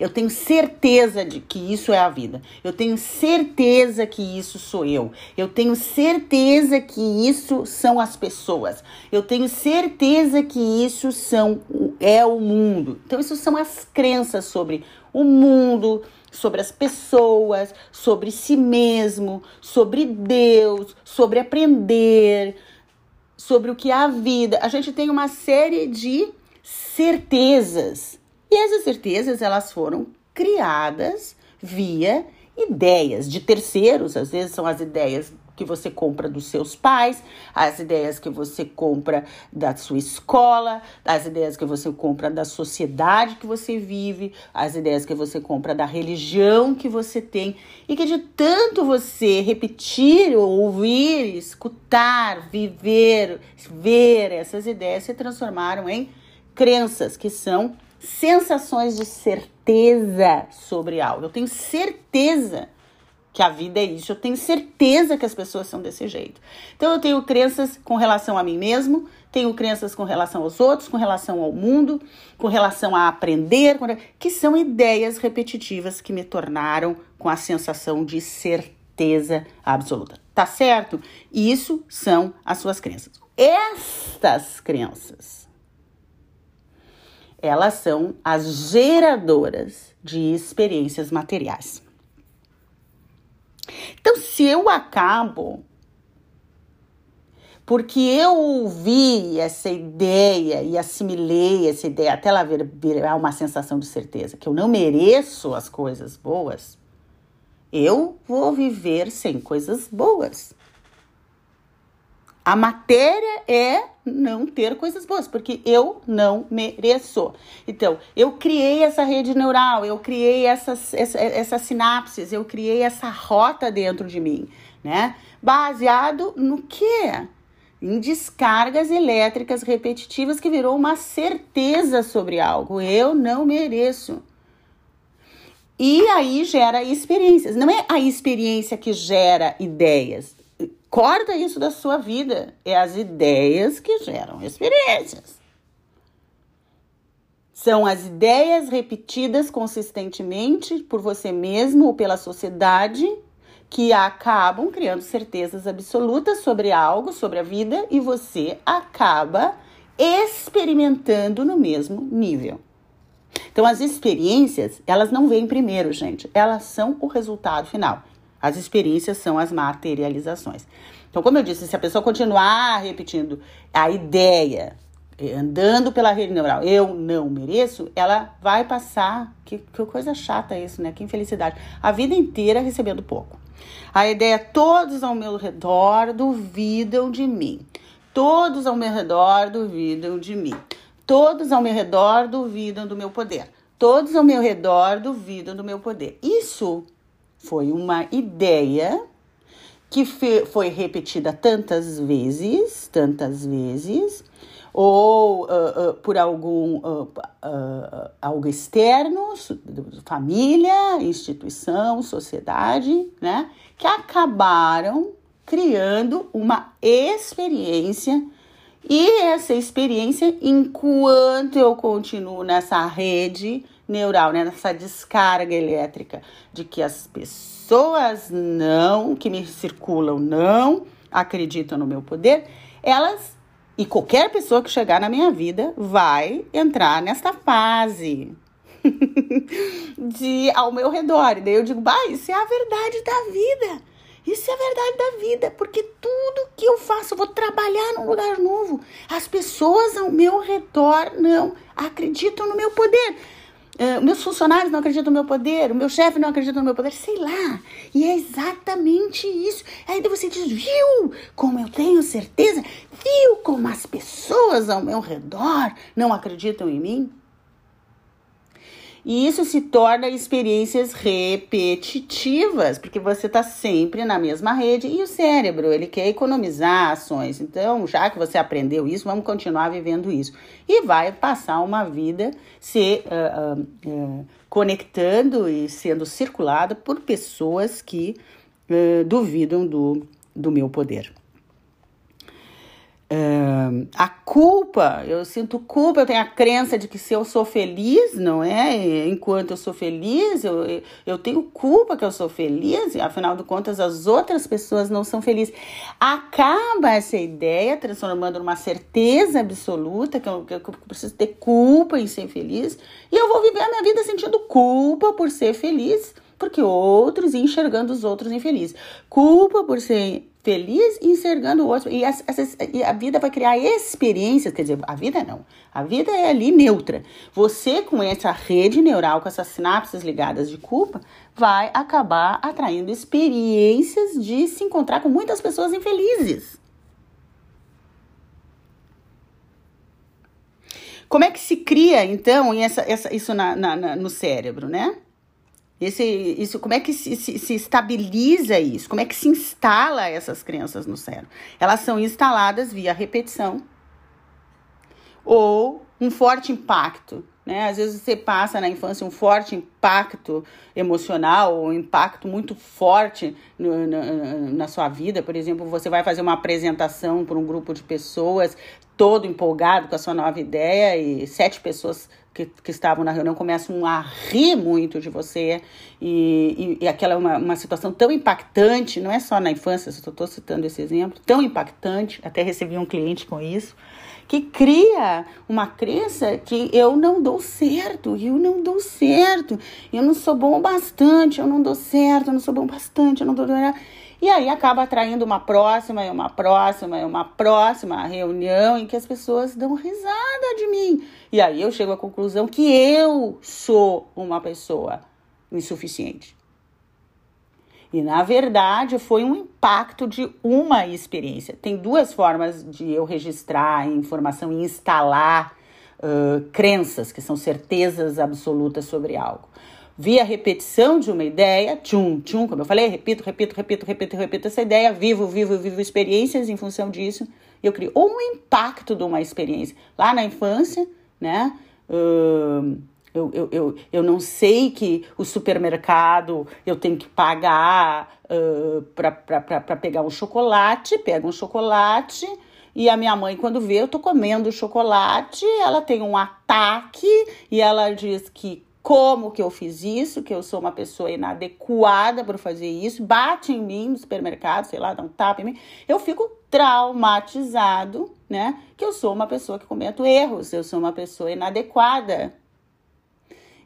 eu tenho certeza de que isso é a vida. Eu tenho certeza que isso sou eu. Eu tenho certeza que isso são as pessoas. Eu tenho certeza que isso são é o mundo. Então isso são as crenças sobre o mundo, sobre as pessoas, sobre si mesmo, sobre Deus, sobre aprender, sobre o que é a vida. A gente tem uma série de certezas. E essas certezas, elas foram criadas via ideias de terceiros, às vezes são as ideias que você compra dos seus pais, as ideias que você compra da sua escola, as ideias que você compra da sociedade que você vive, as ideias que você compra da religião que você tem e que de tanto você repetir, ouvir, escutar, viver, ver essas ideias se transformaram em crenças que são sensações de certeza sobre algo. Eu tenho certeza que a vida é isso. Eu tenho certeza que as pessoas são desse jeito. Então eu tenho crenças com relação a mim mesmo, tenho crenças com relação aos outros, com relação ao mundo, com relação a aprender, que são ideias repetitivas que me tornaram com a sensação de certeza absoluta. Tá certo? Isso são as suas crenças. Estas crenças, elas são as geradoras de experiências materiais. Então, se eu acabo porque eu ouvi essa ideia e assimilei essa ideia até ela virar uma sensação de certeza que eu não mereço as coisas boas, eu vou viver sem coisas boas. A matéria é não ter coisas boas, porque eu não mereço. Então, eu criei essa rede neural, eu criei essas, essa, essas sinapses, eu criei essa rota dentro de mim, né? Baseado no quê? Em descargas elétricas repetitivas que virou uma certeza sobre algo. Eu não mereço. E aí gera experiências. Não é a experiência que gera ideias. Corta isso da sua vida. É as ideias que geram experiências. São as ideias repetidas consistentemente por você mesmo ou pela sociedade que acabam criando certezas absolutas sobre algo, sobre a vida, e você acaba experimentando no mesmo nível. Então, as experiências, elas não vêm primeiro, gente, elas são o resultado final. As experiências são as materializações. Então, como eu disse, se a pessoa continuar repetindo a ideia, eh, andando pela rede neural, eu não mereço, ela vai passar. Que, que coisa chata isso, né? Que infelicidade. A vida inteira recebendo pouco. A ideia: todos ao meu redor duvidam de mim. Todos ao meu redor duvidam de mim. Todos ao meu redor duvidam do meu poder. Todos ao meu redor duvidam do meu poder. Isso foi uma ideia que foi repetida tantas vezes, tantas vezes, ou uh, uh, por algum uh, algo externo, família, instituição, sociedade, né, que acabaram criando uma experiência e essa experiência, enquanto eu continuo nessa rede neural, né, nessa descarga elétrica de que as pessoas não, que me circulam, não acreditam no meu poder, elas e qualquer pessoa que chegar na minha vida vai entrar nesta fase de ao meu redor. E daí eu digo, bah, isso é a verdade da vida. Isso é a verdade da vida, porque tudo que eu faço, eu vou trabalhar num lugar novo. As pessoas ao meu redor não acreditam no meu poder. Uh, meus funcionários não acreditam no meu poder, o meu chefe não acredita no meu poder, sei lá. E é exatamente isso. Aí você diz, viu como eu tenho certeza? Viu como as pessoas ao meu redor não acreditam em mim? E isso se torna experiências repetitivas, porque você está sempre na mesma rede e o cérebro, ele quer economizar ações. Então, já que você aprendeu isso, vamos continuar vivendo isso. E vai passar uma vida se uh, uh, uh, conectando e sendo circulada por pessoas que duvidam do, do meu poder a culpa, eu sinto culpa, eu tenho a crença de que se eu sou feliz, não é? Enquanto eu sou feliz, eu, eu tenho culpa que eu sou feliz, e afinal de contas as outras pessoas não são felizes. Acaba essa ideia transformando numa certeza absoluta que eu, que eu preciso ter culpa em ser feliz, e eu vou viver a minha vida sentindo culpa por ser feliz, porque outros enxergando os outros infelizes. Culpa por ser feliz enxergando o outro. E, essa, e a vida vai criar experiências, quer dizer, a vida não. A vida é ali neutra. Você, com essa rede neural, com essas sinapses ligadas de culpa, vai acabar atraindo experiências de se encontrar com muitas pessoas infelizes. Como é que se cria, então, essa, essa, isso na, na, na, no cérebro, né? Esse, isso, como é que se, se, se, estabiliza isso? Como é que se instala essas crenças no cérebro? Elas são instaladas via repetição ou um forte impacto. Né? Às vezes você passa na infância um forte impacto emocional, um impacto muito forte no, na, na sua vida. Por exemplo, você vai fazer uma apresentação para um grupo de pessoas, todo empolgado com a sua nova ideia, e sete pessoas que, que estavam na reunião começam a rir muito de você e, e, e aquela é uma, uma situação tão impactante, não é só na infância, estou citando esse exemplo, tão impactante, até recebi um cliente com isso, que cria uma crença que eu não dou certo, eu não dou certo, eu não sou bom bastante, eu não dou certo, eu não sou bom bastante, eu não dou e aí acaba atraindo uma próxima e uma próxima e uma próxima reunião em que as pessoas dão risada de mim. E aí eu chego à conclusão que eu sou uma pessoa insuficiente. E na verdade foi um impacto de uma experiência. Tem duas formas de eu registrar informação e instalar uh, crenças, que são certezas absolutas sobre algo via repetição de uma ideia, tchum, tchum, como eu falei, repito, repito, repito, repito, repito essa ideia, vivo, vivo, vivo experiências em função disso, eu crio ou um impacto de uma experiência. Lá na infância, né? Uh, eu, eu, eu, eu não sei que o supermercado eu tenho que pagar uh, para pegar um chocolate, pega um chocolate e a minha mãe, quando vê eu tô comendo chocolate, ela tem um ataque e ela diz que como que eu fiz isso, que eu sou uma pessoa inadequada para fazer isso, bate em mim no supermercado, sei lá, dá um tapa em mim, eu fico traumatizado, né? Que eu sou uma pessoa que cometo erros, eu sou uma pessoa inadequada.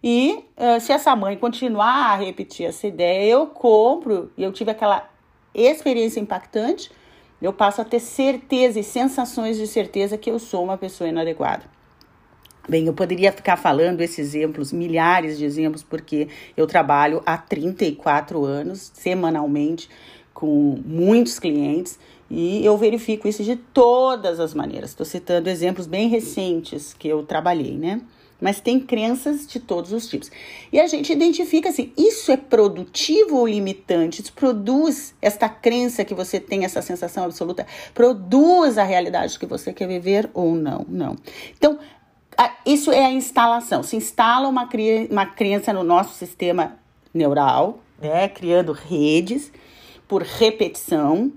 E uh, se essa mãe continuar a repetir essa ideia, eu compro, e eu tive aquela experiência impactante, eu passo a ter certeza e sensações de certeza que eu sou uma pessoa inadequada. Bem, eu poderia ficar falando esses exemplos, milhares de exemplos, porque eu trabalho há 34 anos, semanalmente, com muitos clientes e eu verifico isso de todas as maneiras. Estou citando exemplos bem recentes que eu trabalhei, né? Mas tem crenças de todos os tipos. E a gente identifica assim: isso é produtivo ou limitante? Isso produz esta crença que você tem, essa sensação absoluta? Produz a realidade que você quer viver ou não? Não. Então, isso é a instalação. Se instala uma, uma crença no nosso sistema neural, né, criando redes por repetição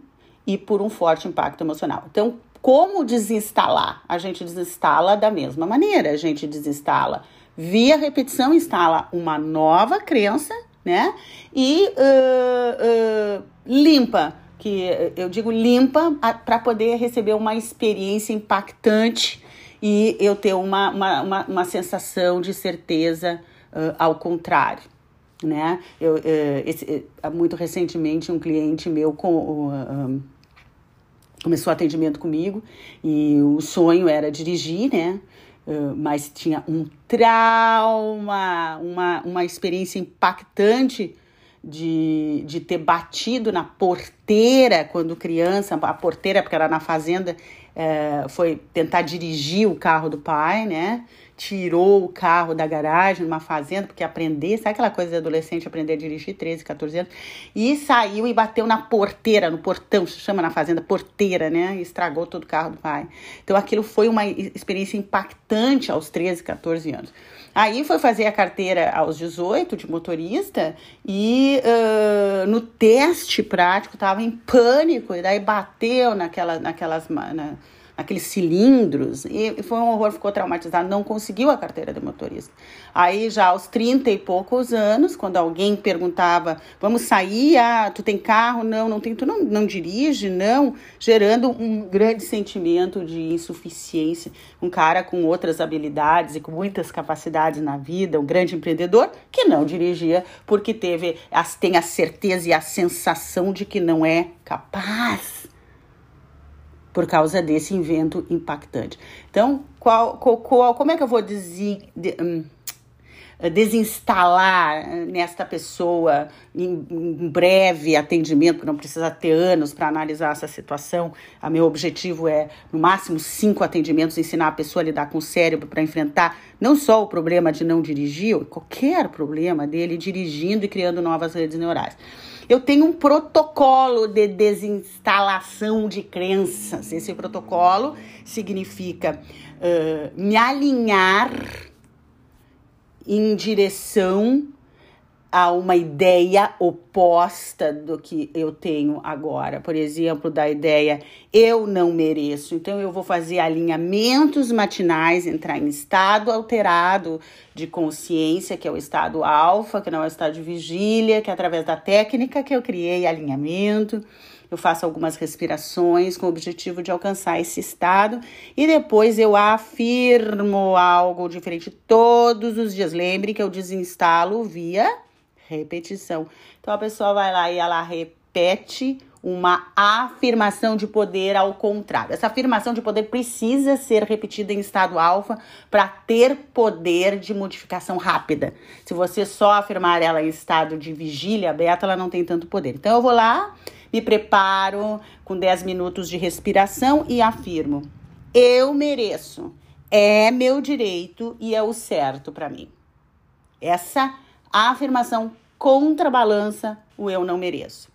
e por um forte impacto emocional. Então, como desinstalar? A gente desinstala da mesma maneira. A gente desinstala via repetição, instala uma nova crença, né? E uh, uh, limpa que eu digo limpa, para poder receber uma experiência impactante e eu ter uma, uma, uma, uma sensação de certeza uh, ao contrário. Né? Eu, uh, esse, uh, muito recentemente, um cliente meu com, começou atendimento comigo e o sonho era dirigir, né? mas tinha um trauma, uma, uma experiência impactante de, de ter batido na porteira quando criança, a porteira, porque era na fazenda, é, foi tentar dirigir o carro do pai, né? Tirou o carro da garagem numa fazenda, porque aprender, sabe aquela coisa de adolescente aprender a dirigir, 13, 14 anos? E saiu e bateu na porteira, no portão, se chama na fazenda porteira, né? E estragou todo o carro do pai. Então aquilo foi uma experiência impactante aos 13, 14 anos. Aí foi fazer a carteira aos 18 de motorista e uh, no teste prático estava em pânico e daí bateu naquela, naquelas. Na, aqueles cilindros, e foi um horror, ficou traumatizado, não conseguiu a carteira de motorista. Aí já aos 30 e poucos anos, quando alguém perguntava, vamos sair, ah, tu tem carro? Não, não tem, tu não, não dirige? Não, gerando um grande sentimento de insuficiência. Um cara com outras habilidades e com muitas capacidades na vida, um grande empreendedor, que não dirigia porque teve, tem a certeza e a sensação de que não é capaz por causa desse invento impactante. Então, qual, qual, como é que eu vou desi, de, um, desinstalar nesta pessoa em, breve atendimento, não precisa ter anos para analisar essa situação. O meu objetivo é, no máximo, cinco atendimentos, ensinar a pessoa a lidar com o cérebro para enfrentar não só o problema de não dirigir, qualquer problema dele dirigindo e criando novas redes neurais. Eu tenho um protocolo de desinstalação de crenças. Esse protocolo significa uh, me alinhar em direção a uma ideia oposta do que eu tenho agora. Por exemplo, da ideia eu não mereço. Então eu vou fazer alinhamentos matinais, entrar em estado alterado de consciência, que é o estado alfa, que não é o estado de vigília, que é através da técnica que eu criei alinhamento. Eu faço algumas respirações com o objetivo de alcançar esse estado e depois eu afirmo algo diferente todos os dias. Lembre que eu desinstalo via repetição. Então a pessoa vai lá e ela repete uma afirmação de poder ao contrário. Essa afirmação de poder precisa ser repetida em estado alfa para ter poder de modificação rápida. Se você só afirmar ela em estado de vigília beta, ela não tem tanto poder. Então eu vou lá, me preparo com 10 minutos de respiração e afirmo: eu mereço. É meu direito e é o certo para mim. Essa a afirmação contrabalança o eu não mereço.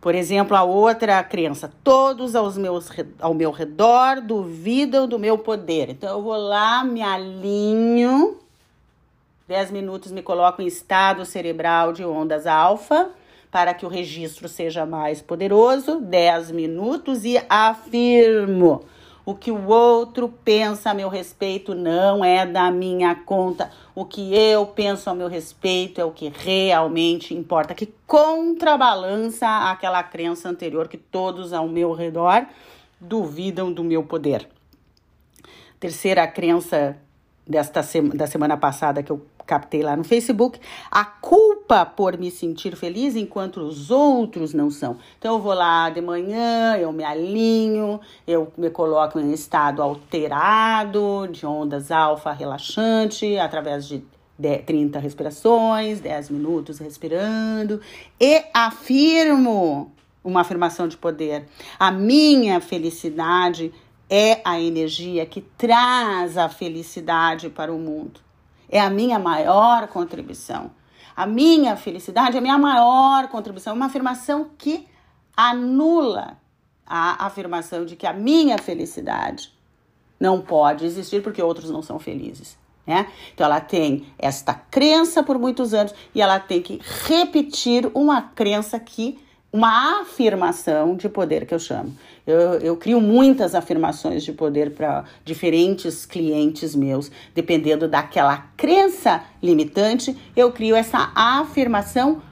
Por exemplo, a outra crença: todos aos meus, ao meu redor duvidam do meu poder. Então eu vou lá, me alinho, 10 minutos me coloco em estado cerebral de ondas alfa para que o registro seja mais poderoso, 10 minutos e afirmo o que o outro pensa a meu respeito não é da minha conta. O que eu penso a meu respeito é o que realmente importa, que contrabalança aquela crença anterior que todos ao meu redor duvidam do meu poder. Terceira crença desta da semana passada que eu captei lá no Facebook, a culpa por me sentir feliz enquanto os outros não são. Então eu vou lá de manhã, eu me alinho, eu me coloco em estado alterado, de ondas alfa relaxante, através de 30 respirações, 10 minutos respirando, e afirmo uma afirmação de poder. A minha felicidade é a energia que traz a felicidade para o mundo é a minha maior contribuição. A minha felicidade é a minha maior contribuição. Uma afirmação que anula a afirmação de que a minha felicidade não pode existir porque outros não são felizes. Né? Então ela tem esta crença por muitos anos e ela tem que repetir uma crença que uma afirmação de poder que eu chamo. Eu, eu crio muitas afirmações de poder para diferentes clientes meus, dependendo daquela crença limitante, eu crio essa afirmação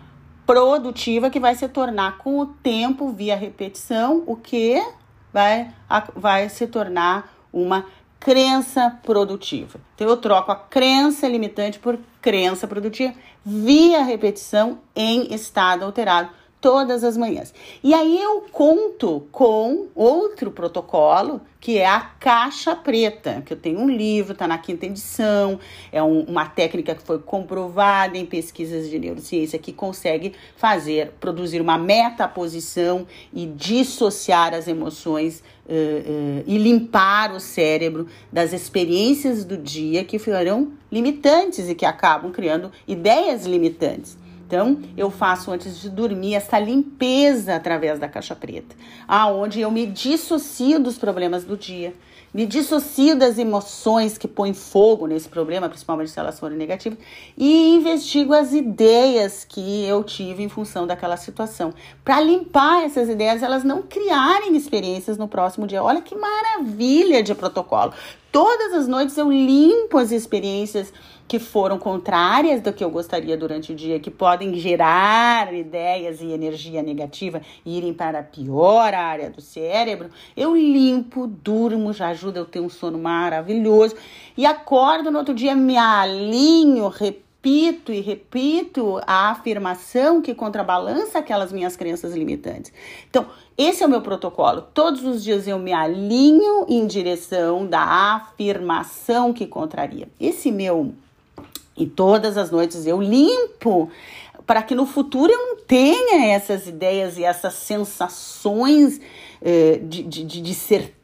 produtiva que vai se tornar com o tempo, via repetição, o que vai, vai se tornar uma crença produtiva. Então eu troco a crença limitante por crença produtiva via repetição em estado alterado todas as manhãs. E aí eu conto com outro protocolo, que é a caixa preta, que eu tenho um livro, está na quinta edição, é um, uma técnica que foi comprovada em pesquisas de neurociência que consegue fazer, produzir uma metaposição e dissociar as emoções uh, uh, e limpar o cérebro das experiências do dia que foram limitantes e que acabam criando ideias limitantes. Então, eu faço antes de dormir essa limpeza através da caixa preta, aonde eu me dissocio dos problemas do dia, me dissocio das emoções que põem fogo nesse problema, principalmente se elas forem negativas, e investigo as ideias que eu tive em função daquela situação, para limpar essas ideias, elas não criarem experiências no próximo dia. Olha que maravilha de protocolo. Todas as noites eu limpo as experiências que foram contrárias do que eu gostaria durante o dia, que podem gerar ideias e energia negativa e irem para a pior área do cérebro, eu limpo, durmo, já ajuda eu ter um sono maravilhoso e acordo no outro dia, me alinho, repito e repito a afirmação que contrabalança aquelas minhas crenças limitantes. Então, esse é o meu protocolo. Todos os dias eu me alinho em direção da afirmação que contraria. Esse meu e todas as noites eu limpo para que no futuro eu não tenha essas ideias e essas sensações eh, de, de, de, certeza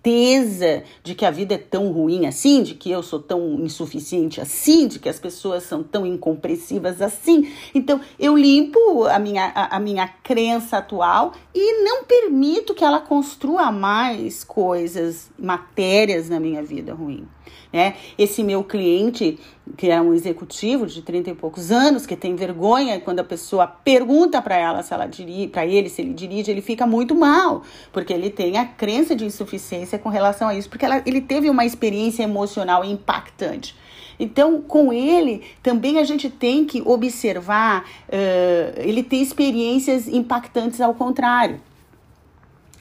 de que a vida é tão ruim assim, de que eu sou tão insuficiente assim, de que as pessoas são tão incompreensivas assim. Então, eu limpo a minha, a, a minha crença atual e não permito que ela construa mais coisas, matérias na minha vida ruim. Né? Esse meu cliente, que é um executivo de 30 e poucos anos, que tem vergonha quando a pessoa pergunta para ela se ela dirige, para ele se ele dirige, ele fica muito mal, porque ele tem a crença de insuficiência com relação a isso, porque ela, ele teve uma experiência emocional impactante. Então, com ele, também a gente tem que observar, uh, ele tem experiências impactantes ao contrário,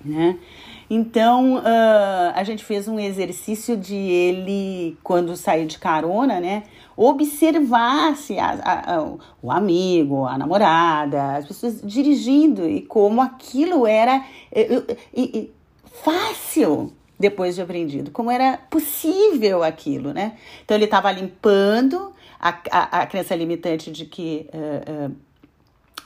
né? Então, uh, a gente fez um exercício de ele, quando saiu de carona, né? Observasse a, a, a, o amigo, a namorada, as pessoas dirigindo e como aquilo era fácil depois de aprendido, como era possível aquilo, né? Então, ele estava limpando a, a, a crença limitante de que. Uh, uh,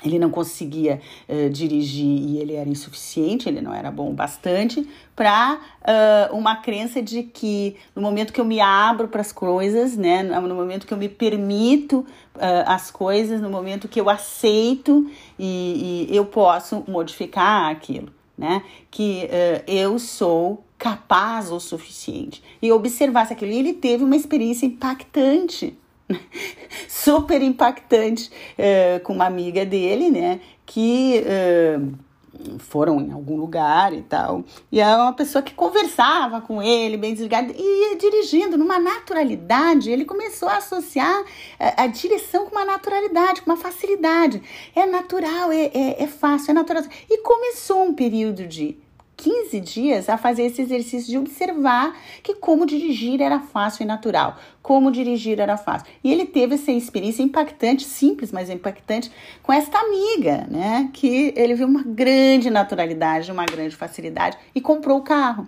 ele não conseguia uh, dirigir e ele era insuficiente, ele não era bom bastante, para uh, uma crença de que no momento que eu me abro para as coisas, né, no momento que eu me permito uh, as coisas, no momento que eu aceito e, e eu posso modificar aquilo, né, que eu sou capaz o suficiente. E observar aquilo. E ele teve uma experiência impactante super impactante uh, com uma amiga dele, né? Que uh, foram em algum lugar e tal. E é uma pessoa que conversava com ele, bem desligado, e ia dirigindo numa naturalidade. Ele começou a associar a, a direção com uma naturalidade, com uma facilidade. É natural, é, é, é fácil, é natural. E começou um período de 15 dias a fazer esse exercício de observar que como dirigir era fácil e natural, como dirigir era fácil. E ele teve essa experiência impactante, simples, mas impactante, com esta amiga, né? Que ele viu uma grande naturalidade, uma grande facilidade e comprou o carro.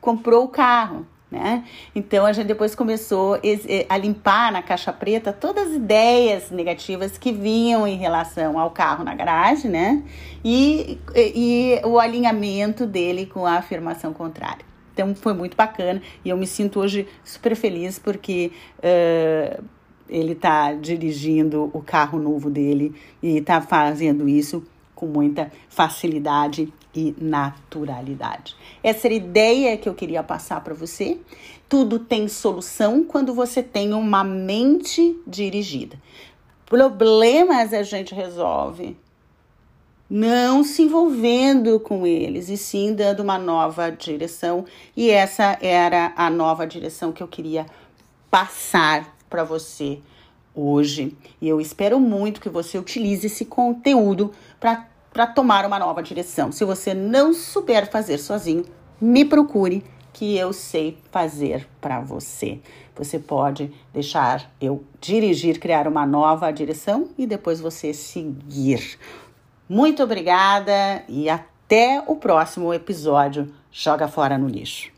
Comprou o carro né? Então a gente depois começou eh, a limpar na caixa preta todas as ideias negativas que vinham em relação ao carro na garagem, né? E, e, o alinhamento dele com a afirmação contrária. Então foi muito bacana e eu me sinto hoje super feliz porque uh, ele está dirigindo o carro novo dele e está fazendo isso com muita facilidade e naturalidade. Essa era a ideia que eu queria passar para você. Tudo tem solução quando você tem uma mente dirigida. Problemas a gente resolve não se envolvendo com eles e sim dando uma nova direção. E essa era a nova direção que eu queria passar para você hoje. E eu espero muito que você utilize esse conteúdo para tomar uma nova direção. Se você não souber fazer sozinho, me procure que eu sei fazer para você. Você pode deixar eu dirigir, criar uma nova direção e depois você seguir. Muito obrigada e até o próximo episódio. Joga fora no lixo.